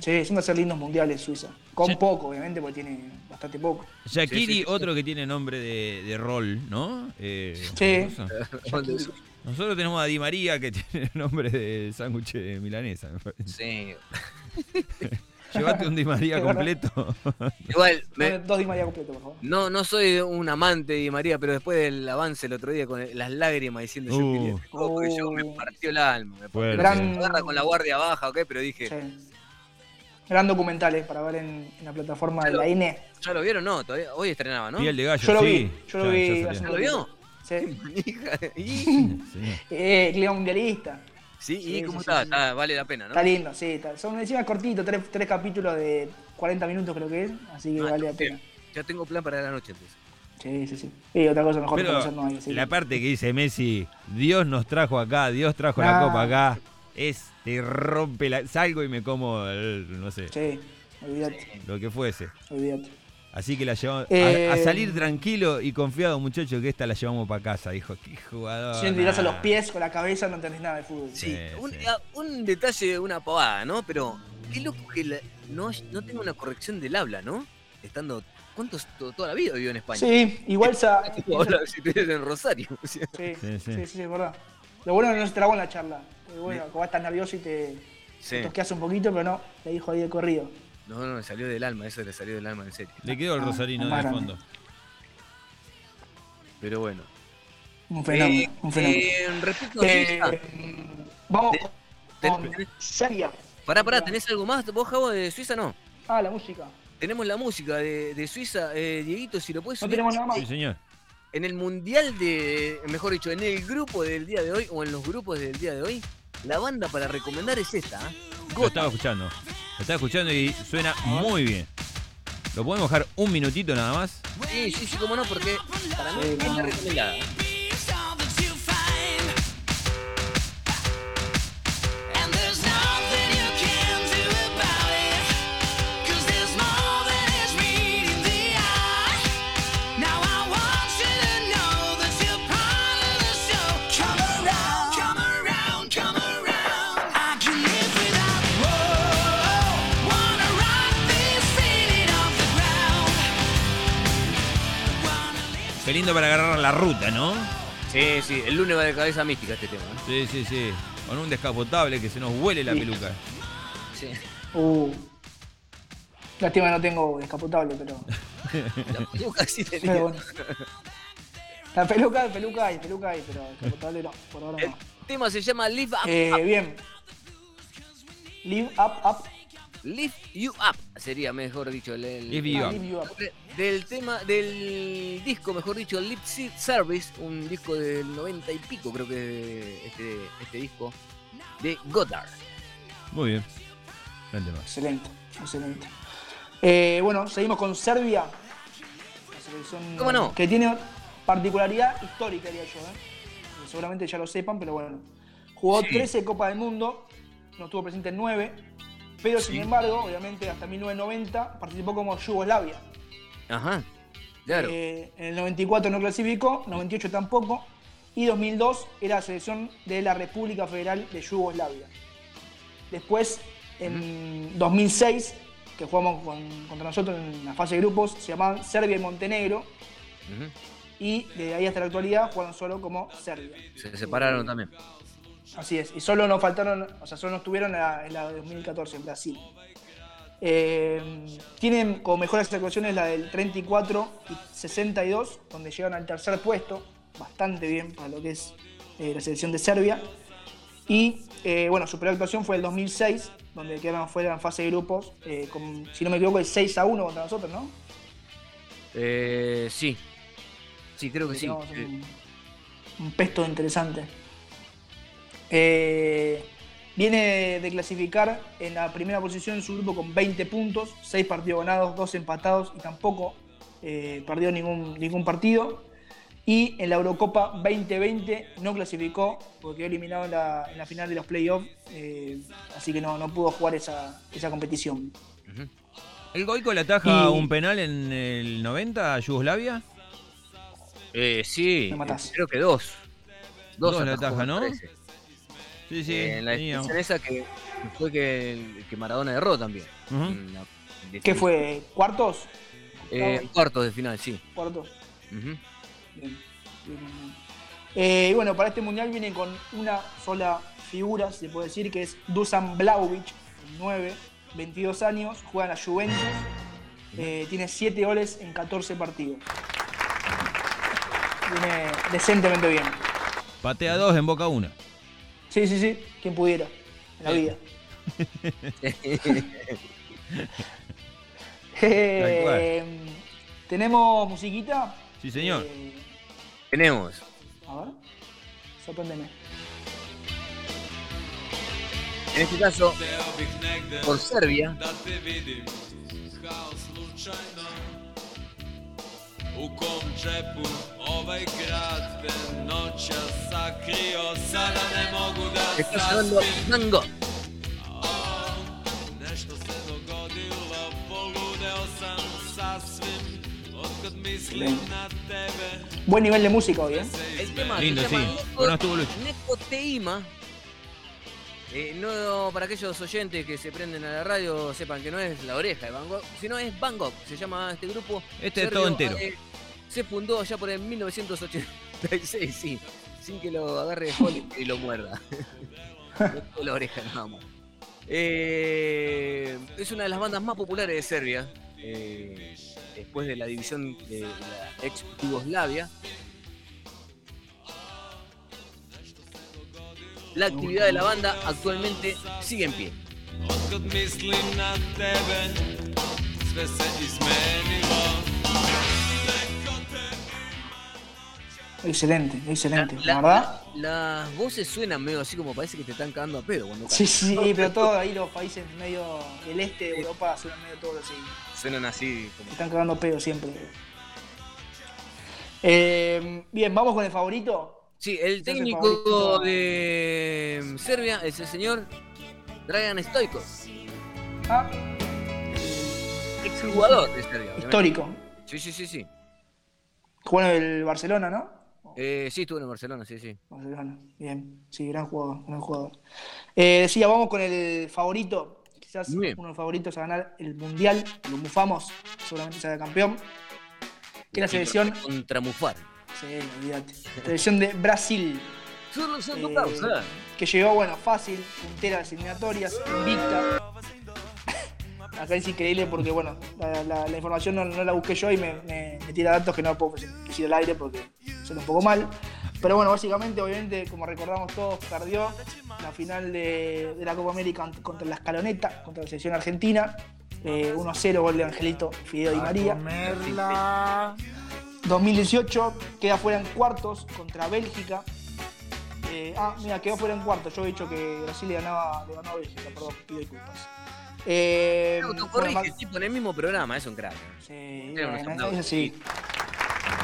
sí, son de hacer lindos mundiales Suiza. Con Sí. poco, obviamente, porque tiene bastante poco. Shakiri, Sí, sí, sí. otro que tiene nombre de, de rol, ¿no? Eh, Sí. Nosotros tenemos a Di María que tiene nombre de sándwich de milanesa. me parece. Sí. Llévate un Di María completo. Igual, me- Dos Di María completo, por favor. no, no soy un amante de Di María, pero después del avance el otro día con el- las lágrimas diciendo yo Uh. quería este yo me Uh. partió el alma. Me partió el. Gran- agarra con la guardia baja, ok, pero dije, Sí. Gran documental eh, para ver en, en la plataforma de la INE. ¿ya lo vieron? No, todavía, hoy estrenaba, ¿no? Piel de gallo, Yo lo sí. vi, yo lo Ya- vi. ¿Ya lo vio? Sí. Sí. Eh, mundialista. Sí, Sí, ¿y cómo sí, está? sí, sí. Está- Vale la pena, ¿no? Está lindo, sí. Está. Son encima cortitos, tres, tres capítulos de 40 minutos creo que es, así que Ah, vale la pena. Ya tengo plan para la noche, entonces. Sí, sí, sí. Y otra cosa mejor que Pero hacer no hay. la que- parte que dice Messi, Dios nos trajo acá, Dios trajo la Ah. copa acá, es, te rompe la... Salgo y me como, el- no sé, Sí, olvídate, lo que fuese. olvídate. Así que la llevamos Eh, a, a salir tranquilo y confiado, muchacho, que esta la llevamos para casa. Dijo, qué jugador. Si no tirás a los nah". pies con la cabeza no entendés nada de fútbol. Sí, Sí, un, sí. ah, un detalle, una pavada, ¿no? Pero qué loco que la- no, no tenga una corrección del habla, ¿no? Estando. ¿Cuántos? to- toda la vida vivió en España. Sí, igual si estuvieras en Rosario. Sí, Sí, sí, sí. sí, sí, es verdad. Lo bueno es que no se trabó en la charla. Bueno, como estás nervioso y te, Sí. te tosqueas un poquito, pero no, le dijo ahí de corrido. No, no, le salió del alma, eso le salió del alma, en serio. Le quedó el Ah, Rosarino de fondo. Pero bueno. Un fenómeno, Eh, un fenómeno. eh, respecto a Eh, Suiza, vamos ten- con Serbia. pará, pará, ¿tenés algo más? ¿Vos, Javo, de Suiza no? Ah, la música. Tenemos la música de, de Suiza, eh, Dieguito, si lo puedes No subir. tenemos nada más. Sí, señor. En el mundial de, mejor dicho, en el grupo del día de hoy, o en los grupos del día de hoy, la banda para recomendar es esta, ¿eh? Lo estaba escuchando. Lo estaba escuchando y suena muy bien. ¿Lo podemos dejar un minutito nada más? Sí, sí, sí, cómo no, porque para mí Sí, es la recomendada. Lindo para agarrar la ruta, ¿no? Sí, sí, el lunes va de cabeza mística este tema. ¿no? Sí, sí, sí. Con un descapotable que se nos huele la Sí. peluca. Sí. Uh. Lástima que no tengo descapotable, pero. La peluca sí tenía. pero bueno. La peluca, peluca hay, peluca hay, pero descapotable no, por ahora El no. tema se llama Live Up, Eh, Up. bien. Live up, up. Lift You Up sería, mejor dicho, el, el- Lift You Ah, Up. del tema, del disco, mejor dicho, Lip Sync Service, un disco del 90 y pico, creo que este, este disco, de Goddard. Muy bien. Excelente, excelente. Eh, bueno, seguimos con Serbia. La selección ¿Cómo no? Que tiene particularidad histórica, diría yo. ¿eh? Seguramente ya lo sepan, pero bueno. Jugó Sí. 13 Copas del Mundo, no estuvo presente en 9, pero sin embargo, obviamente hasta 1990 participó como Yugoslavia. Ajá, claro. Eh, en el 94 no clasificó, 98 tampoco, y 2002 era la selección de la República Federal de Yugoslavia. Después, en 2006, que jugamos con- contra nosotros en la fase de grupos, se llamaban Serbia y Montenegro, y desde ahí hasta la actualidad juegan solo como Serbia. Se separaron también. Así es, y solo nos faltaron, o sea, solo nos tuvieron en la, en la de 2014 en Brasil. Eh, tienen como mejores actuaciones la del 34 y 62, donde llegan al tercer puesto, bastante bien para lo que es eh, la selección de Serbia. Y eh, bueno, su peor actuación fue el 2006, donde quedaron fuera en fase de grupos, con, si no me equivoco, el 6 a 1 contra nosotros, ¿no? Eh, sí. Sí, creo que sí. Un, un pesto interesante. Eh, viene de clasificar en la primera posición en su grupo con 20 puntos, 6 partidos ganados, 2 empatados y tampoco eh, perdió ningún, ningún partido. Y en la Eurocopa 2020 no clasificó porque quedó eliminado en la, en la final de los playoffs, eh, así que no, no pudo jugar esa, esa competición. ¿El Goico le ataja Y- un penal en el 90 a Yugoslavia? eh, sí, creo que dos. Dos le atajó, ataja, ¿no? parece. Sí, sí. Eh, en la definición esa que fue que, que Maradona erró también. Ujú. En la ¿Qué fue? ¿Cuartos? Eh, cuartos de final, sí. ¿Cuartos? Ujú. Bien, bien, bien. Eh, y bueno, para este mundial viene con una sola figura, se puede decir, que es Dusan Blaovic, 9, 22 años, juega en la Juventus, eh, tiene 7 goles en 14 partidos. Viene decentemente bien. Patea dos en boca una. Sí, sí, sí, quien pudiera, en la vida. Eh, Tenemos musiquita. Sí, señor. Eh, Tenemos. a ver, sorpréndeme. En este caso, por Serbia, U kom džepu ovaj grad te noća sakrio Sada ne mogu da está sonando Mango. Nešto se dogodilo, poludeo sam sasvim Otkad mislim na tebe Buen nivel de música hoy, ¿eh? El tema Lindo, se llama sí. Eh, no para aquellos oyentes que se prenden a la radio sepan que no es la oreja de Van Gogh, sino es Van Gogh, se llama este grupo. Este es todo entero. se fundó allá por el 1986, sí, sin que lo agarre de y lo muerda. La oreja nada más. Eh, es una de las bandas más populares de Serbia, eh, después de la división de la ex Yugoslavia. la actividad de la banda actualmente sigue en pie. Excelente, excelente, la, verdad. Las voces suenan medio así como parece que te están cagando a pedo cuando Sí, sí, pero todos ahí los países medio el este de Europa suenan medio todos así. Suenan así como. Te están cagando a pedo siempre. Eh, bien, vamos con el favorito. Sí, el el técnico de Serbia es el señor Dragan Stoico, Ah, exjugador de Serbia. histórico. Sí, sí, sí, sí. Jugó en el Barcelona, ¿no? Eh, sí, estuvo en Barcelona, sí, sí. Barcelona. Bien, sí, gran jugador, gran jugador. Eh, decía, vamos con el favorito. Quizás bien. uno de los favoritos a ganar el Mundial. Lo mufamos, seguramente sea campeón. Que la selección. Contra Mufar. Sí, olvídate. Selección de Brasil. Eh, que llegó, bueno, fácil, puntera de las eliminatorias, invicta. Acá es increíble porque, bueno, la, la- la información no, no la busqué yo y me, me- me tira datos que no puedo decir al aire porque suena un poco mal. Pero bueno, básicamente, obviamente, como recordamos todos, perdió la final de, de la Copa América contra la Escaloneta, contra la selección argentina. Eh, 1-0, gol de Angelito Fideo Di María. 2018 queda fuera en cuartos contra Bélgica. Eh, ah, mira, quedó fuera en cuartos. Yo he dicho que Brasil le ganaba, le ganaba a Bélgica, perdón, pido disculpas. Eh, Te bueno, tipo, en el mismo programa, es un crack. Sí, bueno, es así.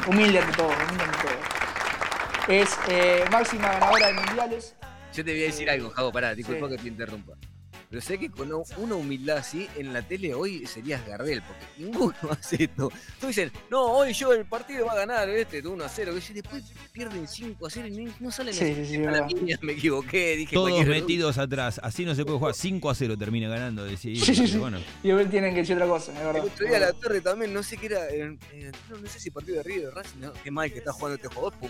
Humilde ante todo, humilde ante todo. Es eh, máxima ganadora de mundiales. Yo te voy a decir algo, Javo, pará, disculpa Sí. que te interrumpa. Pero sé que con una humildad así en la tele hoy serías Gardel, porque ninguno hace esto. Todos dicen, no, hoy yo el partido va a ganar este, 1 a 0. Y después pierden 5 a 0 y no salen Sí, sí, sí, a la me equivoqué, dije Todos metidos atrás. Así no se puede jugar. 5 a 0 termina ganando. Decía, Sí, sí, sí. Bueno, Y hoy tienen que decir otra cosa, es verdad. El otro día a la torre también, no sé qué era, eh, eh, no, no sé si partido de River, Racing, no, qué mal que está jugando este jugador, pum.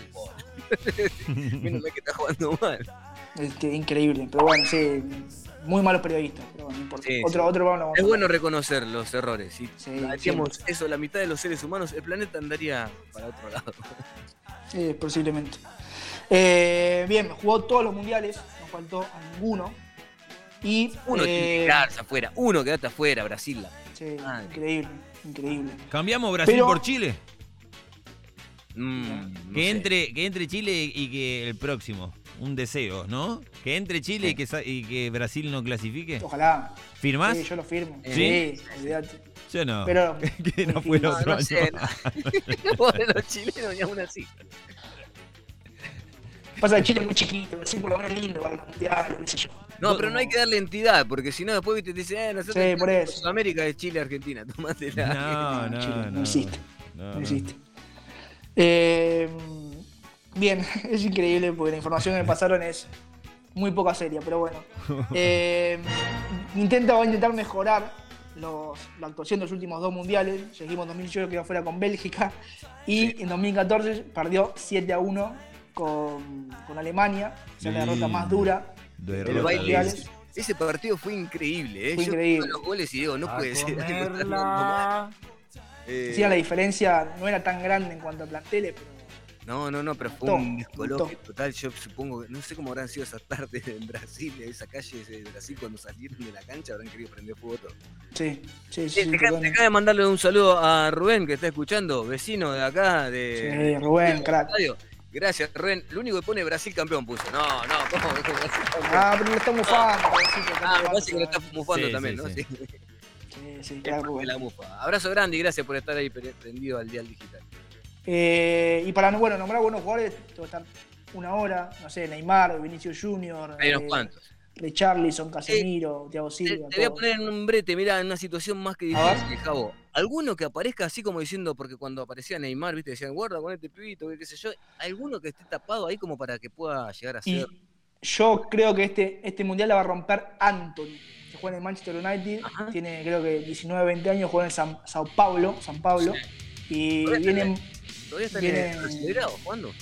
Menos mal que está jugando mal. Es que increíble, pero bueno, sí, muy malos periodistas, pero bueno, no importa. Sí, otro, sí. otro vamos a Es bueno reconocer los errores. Si Sí, hacíamos eso la mitad de los seres humanos, el planeta andaría para otro lado. Sí, posiblemente. Eh, bien, jugó todos los mundiales, no faltó a ninguno. Y Uno tiene que eh, quedarse afuera, uno quedaste afuera, Brasil. sí, Madre. increíble, increíble. ¿cambiamos Brasil Pero- por Chile? Mm, no Que sé. entre, que entre Chile y que el próximo. Un deseo, ¿no? Que entre Chile y, que, sa- y que Brasil no clasifique. Ojalá. ¿Firmás? Sí, yo lo firmo. ¿Sí? Sí, olvídate. Yo no. Pero- que no fue el otro no año. sé. No, Pobre los chilenos, ni aún así. Pasa que Chile es muy chiquito, Brasil por lo menos es lindo para el mundial, qué sé yo. No, pero no hay que darle entidad, porque si no, después viste, te dicen, eh, nosotros Sí, por eso. Sudamérica es Chile, Argentina, tomátela. No, no, no. no existe. No, No no. existe. Eh, bien, es increíble porque la información que me pasaron es muy poca seria, pero bueno. Eh, intenta va a intentar mejorar los- la actuación de los últimos dos mundiales. Seguimos en 2018 quedó fuera con Bélgica y en 2014 perdió 7 a 1 con, con Alemania, o sea, la derrota Sí. más dura. El los de- mundiales. Ese partido fue increíble, ¿eh? Fue Yo increíble. los goles y digo, no puede ser. Eh, Decía, la diferencia no era tan grande en cuanto a planteles, pero No, no, no, pero fue un descoloque total. Yo supongo, que- no sé cómo habrán sido esas tardes en Brasil, esa calle de Brasil cuando salieron de la cancha, habrán querido prender fuego todo. sí, sí, sí. Sí, de mandarle un saludo a Rubén que está escuchando, vecino de acá de Sí, Rubén, crack. Radio. Gracias, Rubén. Lo único que pone Brasil campeón puso. No, no, ¿cómo? ¿Cómo Brasil campeón? Ah, pero lo está mufando, pobrecito, está Ah, me parece que lo está mufando Sí, también, sí, ¿no? sí. Sí. Crack, de Rubén. la mufa. Abrazo grande y gracias por estar ahí pre- prendido al dial digital. Eh, y para bueno, nombrar buenos jugadores, tengo que estar una hora, no sé, Neymar, Vinicius Junior, Hay unos eh, cuantos. Richarlison, Casemiro, Thiago Te, Silva. te voy a poner en un brete, mira, en una situación más que difícil, Javo. Alguno que aparezca así como diciendo, porque cuando aparecía Neymar, viste, decían, guarda con este pibito, qué sé yo. Alguno que esté tapado ahí como para que pueda llegar a Y ser. yo creo que este, este mundial la va a romper Anthony, que juega en el Manchester United, Ajá. tiene creo que 19, 20 años, juega en San, Sao Paulo, San Pablo, y viene... ¿Todavía está viene- en el jugando?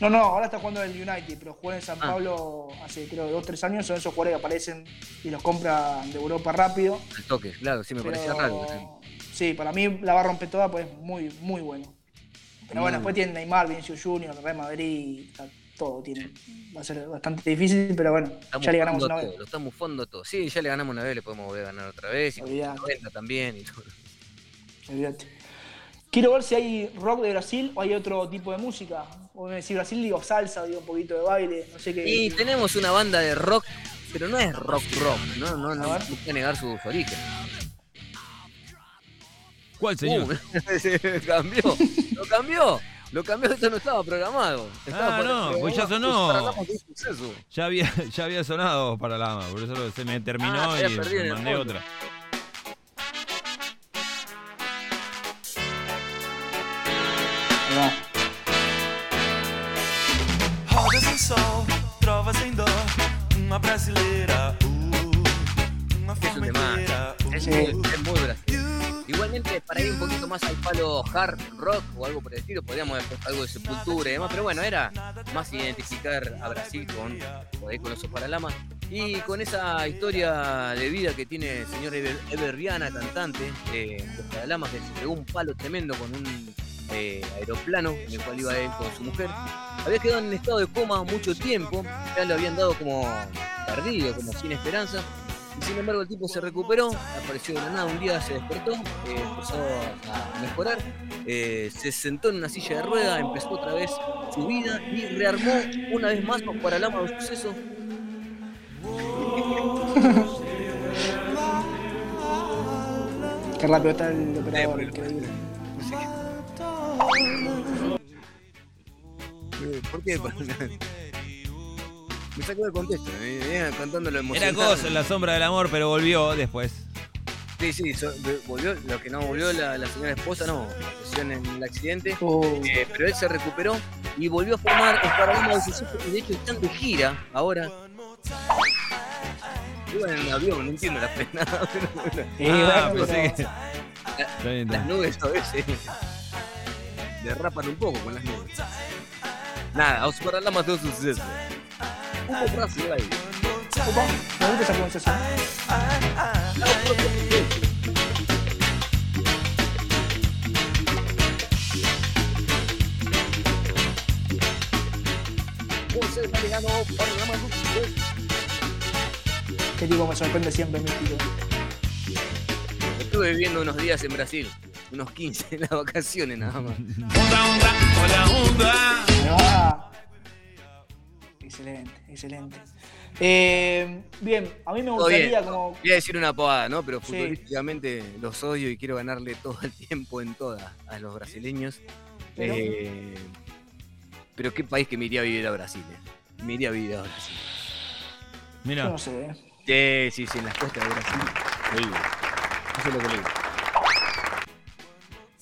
No, no, ahora está jugando en el United, pero juega en San Ah. Pablo hace creo 2, 3 años, son esos jugadores que aparecen y los compran de Europa rápido. Al toque, claro, sí me Pero, parecía raro. Sí, para mí la va a romper toda, pues es muy, muy bueno. Pero bueno, Mm. después tiene Neymar, Vinicius Junior, Real Madrid, todo tiene. Va a ser bastante difícil, pero bueno, Estamos ya le ganamos una todo, vez. Lo estamos mufando todo. Sí, ya le ganamos una vez, le podemos volver a ganar otra vez. Y con Olvidate. 90 también. Y todo. Olvídate. Quiero ver si hay rock de Brasil o hay otro tipo de música. O decís Brasil, digo salsa, digo un poquito de baile, no sé qué. Y tenemos una banda de rock, pero no es rock rock, no, no, no, no puede negar sus orígenes. ¿Cuál, señor? Uh, se cambió, lo cambió, lo cambió, esto no estaba programado. Estaba Ah, no, pues ya bueno, sonó. Ya había, ya había sonado para la ama, por eso se me terminó Ah, y mandé otra. Sol, trovas dó, uma brasileira, uh, uma Es un tema. inteira, Es, muy, es muy brasileño. Igualmente, para ir un poquito más al palo hard rock o algo por el estilo, podríamos puesto algo de sepultura y demás, pero bueno, era más identificar a Brasil con, con los Paralamas y con esa historia de vida que tiene el señor Ever, Ever Riana, cantante de los Paralamas, que se pegó un palo tremendo con un aeroplano en el cual iba él con su mujer. Había quedado en estado de coma mucho tiempo, ya lo habían dado como perdido, como sin esperanza. Y sin embargo el tipo se recuperó, apareció de la nada, un día se despertó, eh, empezó a mejorar, eh, se sentó en una silla de rueda, empezó otra vez su vida y rearmó una vez más para el ama de suceso. Qué rápido está el operador. Eh, ¿Por qué? Me sacó de contexto, me venía cantando lo Era emocionado. cosa en la sombra del amor, pero volvió después. Sí, sí, so- volvió, lo que no volvió la, la señora esposa, no, en el accidente. Uh, Eh, pero él se recuperó y volvió a formar el Paralama de Suceso y de hecho están de gira ahora. Iban en un avión, no entiendo la frenada, pero bueno, eh, ah, pensé pero- que. Las nubes a veces derrapan un poco con las nubes. Nada, os Paralamas de Suceso. Hugo Brasil ahí. Opa, me gusta esa pronunciación. José Mariano, Paralama de Suceso. Qué tipo me sorprende siempre, mi tipo. Estuve viviendo unos días en Brasil, unos 15 en las vacaciones nada más. Ahí va. Excelente, excelente. Eh, bien, a mí me bien. gustaría como. Voy a decir una pavada, ¿no? Pero Sí. futbolísticamente los odio y quiero ganarle todo el tiempo en todas a los brasileños. Pero- Eh, pero qué país que me iría a vivir a Brasil. eh. Me iría a vivir a Brasil. Mira, no sé. eh. Sí, sí, sí, en las costas de Brasil. Lo. Eso es lo que le digo.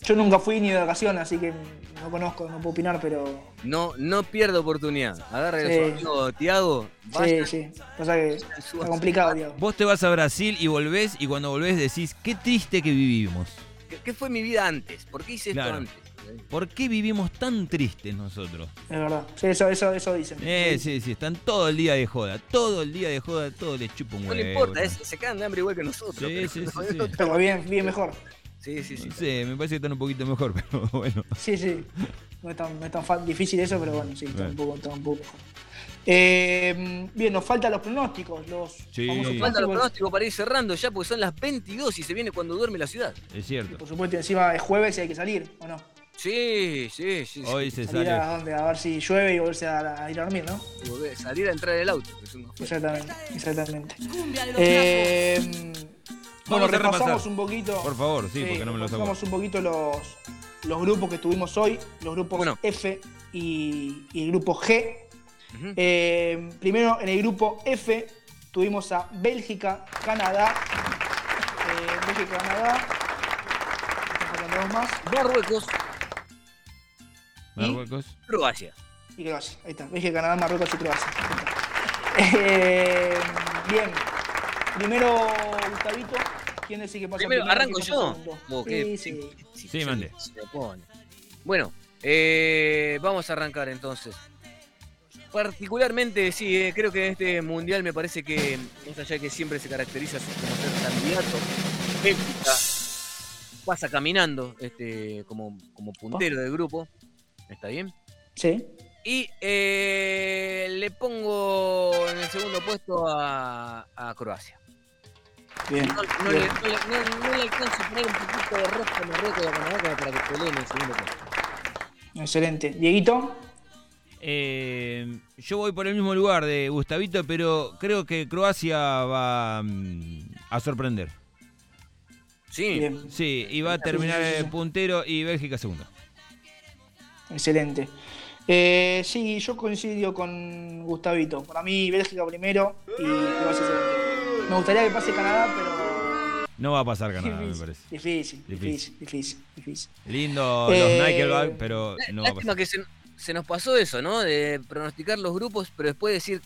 Yo nunca fui ni de vacaciones, así que no conozco, no puedo opinar, pero. No, no pierdo oportunidad. Agarre a Sí. su amigo Tiago. Sí, sí. Pasa que está complicado, tío. vos te vas a Brasil y volvés y cuando volvés decís, qué triste que vivimos. ¿Qué, qué fue mi vida antes? ¿Por qué hice esto antes? ¿Por qué vivimos tan tristes nosotros? Es verdad. Sí, eso, eso, eso dicen. Eh, sí, sí, están todo el día de joda. Todo el día de joda, todo les chupa un No le importa, es- se cagan de hambre igual que nosotros. Sí, pero sí, sí, sí. Pero bien, bien mejor. Sí, sí, sí. No sé, me parece que están un poquito mejor, pero bueno. Sí, sí. No es tan, no es tan difícil eso, pero bueno, sí, está Bueno. un poco, está un poco mejor. Eh, bien, nos faltan los pronósticos. Los Sí. Nos Falta los pronósticos. para ir cerrando ya, porque son las 22 y se viene cuando duerme la ciudad. Es cierto. por supuesto, encima es jueves y hay que salir, ¿o no? Sí, sí, sí. sí. Hoy se Salir sale. a, dónde? a ver si llueve y volverse a, a ir a dormir, ¿no? Volver- Salir a entrar en el auto. que es fiesta. Exactamente, exactamente. Eh, bueno, Vamos a repasamos repasar. un poquito. Por favor, sí, porque no me lo repasamos un poquito los, los grupos que tuvimos hoy, los grupos Bueno. F y, y el grupo G. Eh, primero, en el grupo F tuvimos a Bélgica, Canadá. Eh, Bélgica, Canadá. Dos más. Marruecos, Marruecos. Croacia. Y Croacia. Ahí está. Bélgica, Canadá, Marruecos y Croacia. Eh, bien. Primero, Gustavito. ¿Quién decís que pasa Primero, primero? ¿arranco ¿Quién yo? Oh, qué- Sí, sí. Sí, mande. Se lo pone. Bueno, eh, vamos a arrancar entonces. Particularmente, sí, eh, creo que este mundial me parece que, más allá de que siempre se caracteriza como ser candidato, Bélgica pasa caminando este, como, como puntero del grupo. ¿Está bien? Sí. Y eh, le pongo en el segundo puesto a, a Croacia. Bien. No, no bien. le, no, le, no- no le alcanzo a poner un poquito de rosca a Marruecos y a Canadá para que peleen en el segundo puesto. Excelente. Dieguito, Eh, yo voy por el mismo lugar de Gustavito, pero creo que Croacia va mm, a sorprender. Sí, bien. Sí, y va a terminar el puntero y Bélgica segundo. Excelente. Eh, sí, yo coincido con Gustavito. Para mí, Bélgica primero y Croacia segundo. Me gustaría que pase Canadá, pero. No va a pasar Canadá, me parece. difícil, Difícil. difícil, difícil. Lindo Eh, los Nickelback, pero no va a pasar. que se, se nos pasó eso, ¿no? De pronosticar los grupos, pero después decir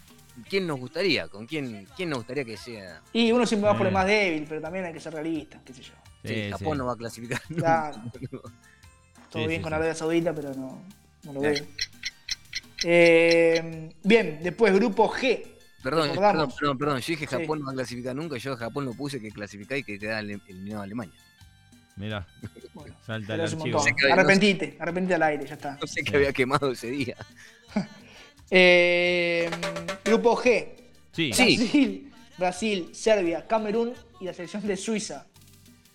quién nos gustaría, con quién, quién nos gustaría que sea. Y uno siempre va por el Eh. más débil, pero también hay que ser realista, qué sé yo. Sí, Sí, Japón sí. no va a clasificar. Claro. Todo Sí, bien sí, con sí. Arabia Saudita, pero no, no lo veo. Eh, bien, después grupo G. Perdón, perdón, Recordamos. perdón, perdón, yo dije Sí. Japón no va a clasificar nunca, yo a Japón lo puse que clasificá y que queda ele- eliminado a Alemania. Mirá, Bueno, salta el archivo. que- Arrepentite, arrepentite al aire, ya está. No sé qué había quemado ese día. Eh, grupo G. Sí, Sí. Brasil, Brasil, Serbia, Camerún y la selección de Suiza.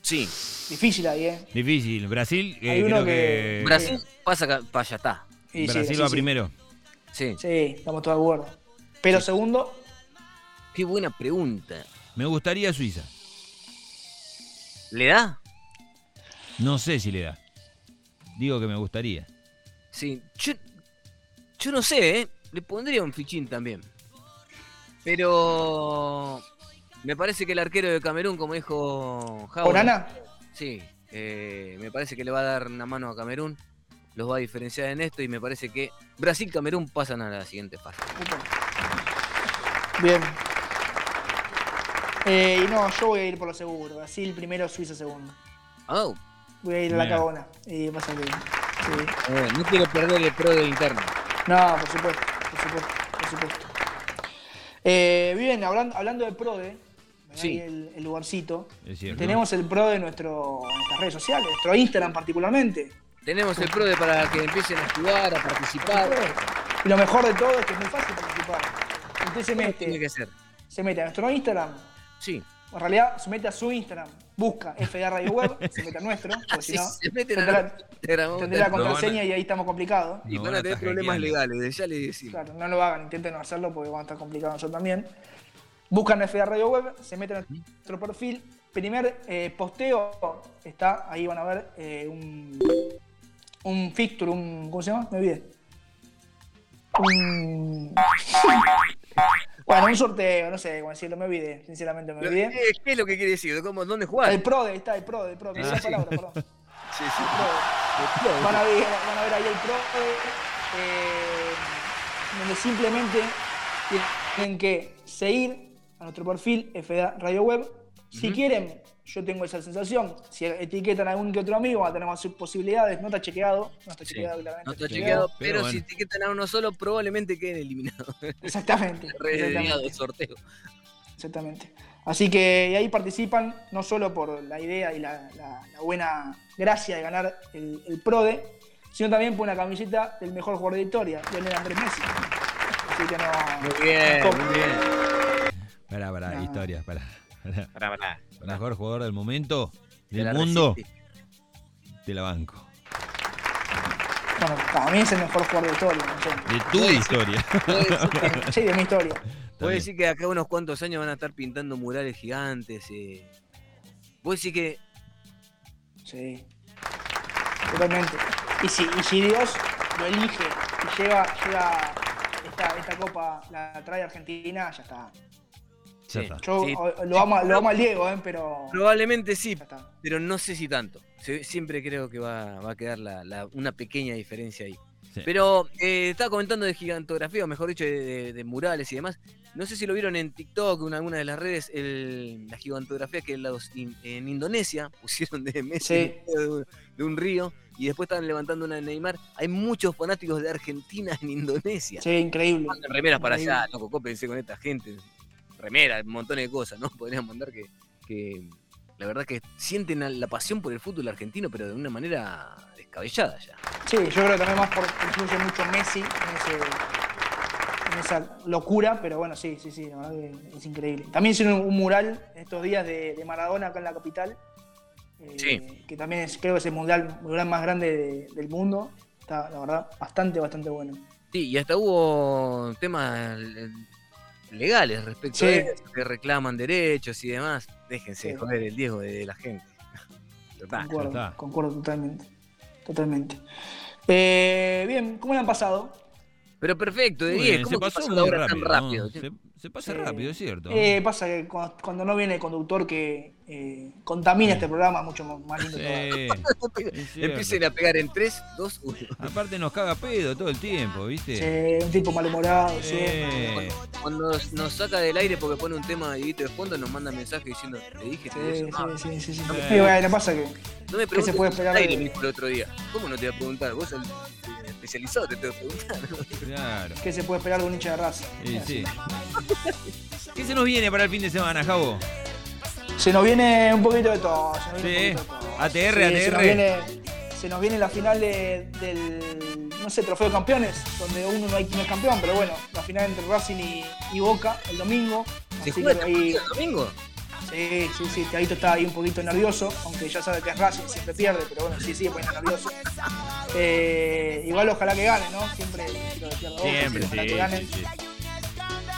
Sí, Difícil ahí, ¿eh? difícil. Brasil, eh, Hay uno creo que- que. Brasil pasa para allá está. Sí, Brasil sí, va sí. primero. Sí. Sí, estamos todos de acuerdo. Pero segundo, Qué buena pregunta. Me gustaría Suiza. ¿Le da? No sé si le da. Digo que me gustaría. Sí. Yo, yo no sé, ¿eh? Le pondría un fichín también. Pero me parece que el arquero de Camerún, como dijo Orana. Sí, eh, me parece que le va a dar una mano a Camerún. Los va a diferenciar en esto y me parece que Brasil y Camerún pasan a la siguiente fase. Bien. Eh, y no, yo voy a ir por lo seguro. Brasil primero, Suiza segundo. Oh, Voy a ir a la Mira. cagona. Y pasa que. Sí. eh, no quiero perder el pro del interno. No, por supuesto, por supuesto, por supuesto. Eh, bien, hablando, hablando de PRODE, Sí. ahí el, el lugarcito. Es cierto. Tenemos el PRODE de nuestro, nuestras redes sociales, nuestro Instagram particularmente. Tenemos el pro de para que empiecen a jugar, a participar. Y lo mejor de todo es que es muy fácil participar. Usted se ¿Cómo tiene mete, que ser? se mete a nuestro Instagram, Sí. en realidad se mete a su Instagram, busca FDA Radio Web, se mete a nuestro, porque si Sí, no, se meten tendrá, a Instagram. tendrá la contraseña y ahí estamos complicados. Y van a tener problemas legales, ya le decimos. Claro, no lo hagan, intenten no hacerlo porque van a estar complicados nosotros también. Buscan FDA Radio Web, se meten a nuestro perfil. Primer eh, posteo está, ahí van a ver eh, un, un fixture, un. ¿Cómo se llama? Me olvidé. Un. Bueno, un sorteo, no sé cómo decirlo, me olvidé, sinceramente me olvidé. ¿Qué, qué es lo que quiere decir? ¿Cómo, ¿Dónde jugar? El PRODE, ahí está, el PRODE, el PRODE, esa palabra, perdón. Sí, sí. PRODE. Van a ver, van a ver ahí el PRODE, eh, donde simplemente tienen que seguir a nuestro perfil FDA Radio Web. Si quieren, yo tengo esa sensación. Si etiquetan a algún que otro amigo, van a tener más posibilidades. No está chequeado, no está Sí. chequeado claramente. No está chequeado, Pero pero, bueno. si etiquetan a uno solo, probablemente queden eliminados. Exactamente. Exactamente. sorteo. Exactamente. Así que y ahí participan no solo por la idea y la, la- la buena gracia de ganar el, el PRODE, sino también por una camiseta del mejor jugador de historia, Lionel Andrés Messi. Así que no. Muy bien, no muy bien. Pará, pará, No. historia, pará. pará. Pará, pará. Mejor jugador del momento, De del mundo, resiste. de la banco. Bueno, para mí es el mejor jugador de historia. No. De tu historia. Que- Sí, de mi historia. Puede También. decir que acá unos cuantos años van a estar pintando murales gigantes. Eh. Puede decir que Sí. Totalmente. Y si, y si Dios lo elige y lleva, lleva esta, esta copa, la trae a Argentina, ya está. Sí. Yo Sí. o- lo, amo, lo amo al Diego, ¿eh? pero. probablemente sí, pero no sé si tanto. Siempre creo que va, va a quedar la- la- una pequeña diferencia ahí. Sí. Pero eh, estaba comentando de gigantografía, o mejor dicho, de, de- de murales y demás. No sé si lo vieron en TikTok o en alguna de las redes, el- la gigantografía que los in- en Indonesia pusieron de Messi Sí. de, un- de un río y después estaban levantando una de Neymar. Hay muchos fanáticos de Argentina en Indonesia. Sí, increíble. Remeras para allá, Increíble. loco, cópense con esta gente. Remeras, un montón de cosas, ¿no? Podrían mandar que, que la verdad que sienten la pasión por el fútbol argentino, pero de una manera descabellada ya. Sí, yo creo que también más por influye mucho Messi en, ese- en esa locura, pero bueno, sí, sí, sí, la verdad que es increíble. También hicieron un mural estos días de, de Maradona acá en la capital. eh, Sí. Que también es, creo que es el mundial, mural más grande de- del mundo. Está, la verdad, bastante, bastante bueno. Sí, y hasta hubo temas legales respecto Sí. a eso, que reclaman derechos y demás. Déjense Sí. joder el Diego de la gente. Total. Concuerdo, concuerdo totalmente. Totalmente. Eh, bien, ¿cómo le han pasado? Pero perfecto, de Muy 10. bien, ¿Cómo se pasó pasó muy rápido. tan ¿no? rápido? Se, se pasa Sí. rápido, es cierto. Eh, pasa que cuando, cuando no viene el conductor que eh, contamina este programa, mucho más, lindo. Sí. Empiecen a pegar en 3, 2, 1. Aparte nos caga pedo todo el tiempo, ¿viste? Sí, un tipo malhumorado, sí. Cuando nos, nos saca del aire porque pone un tema de de fondo, nos manda mensaje diciendo, te dije que de Sí, no sí, sí, sí, sí. No me- Sí, bueno, pasa que No me ¿Qué se preguntes puede esperar aire, dijo el otro día. ¿Cómo no te voy a preguntar? Vos sos el el especializado, te tengo que preguntar. claro. ¿qué se puede esperar de un hincha de raza? Sí, sí. ¿Qué se nos viene para el fin de semana, Javo? Se nos viene un poquito de todo. Se nos viene Sí. un poquito de todo. ATR, Se nos ATR. viene, se nos viene la final de- del, no sé, trofeo de campeones, donde uno no hay quien es campeón, pero bueno, la final entre Racing y, y Boca el domingo. ¿Se Así juega que el ahí, domingo? sí, sí, sí, Tiaguito está ahí un poquito nervioso, aunque ya sabe que es Racing, siempre pierde, pero bueno, sí, sigue poniendo nervioso. Eh, igual ojalá que gane, ¿no? Siempre quiero Boca, Siempre, sí, ojalá sí, que gane.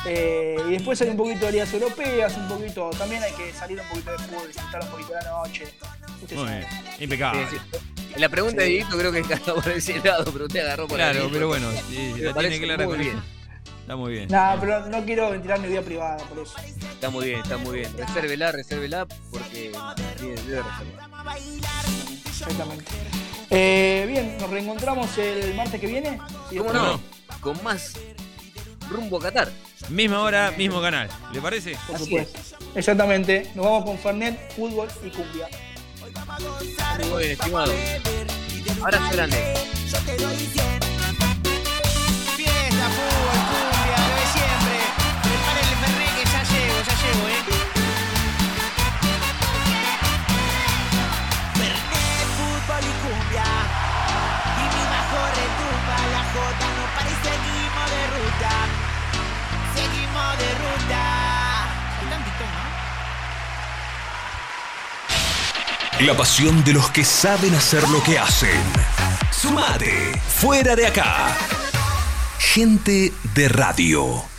Eh, y después hay un poquito de ligas europeas, un poquito. También hay que salir un poquito de fútbol, disfrutar un poquito de la noche. Usted Muy sabe. bien. Impecable. Sí, sí. La pregunta de Dieguito creo que agarró por ese lado, pero usted agarró por Claro, ahí. pero bueno, sí, la tiene clara muy con bien. eso. Está muy bien. Nada, pero no quiero ventilar mi vida privada por eso. Está muy bien, está muy bien. Resérvela, resérvela, porque tiene debe reservar. Exactamente. Eh, bien, nos reencontramos el martes que viene. ¿Cómo no? Con más rumbo a Qatar. Misma hora, mismo canal. ¿Le parece? Por Así supuesto. Exactamente. Nos vamos con Fernet, fútbol y cumbia. Muy bien, estimado. Abrazo grande. La pasión de los que saben hacer lo que hacen. Sumate, fuera de acá. Gente de radio.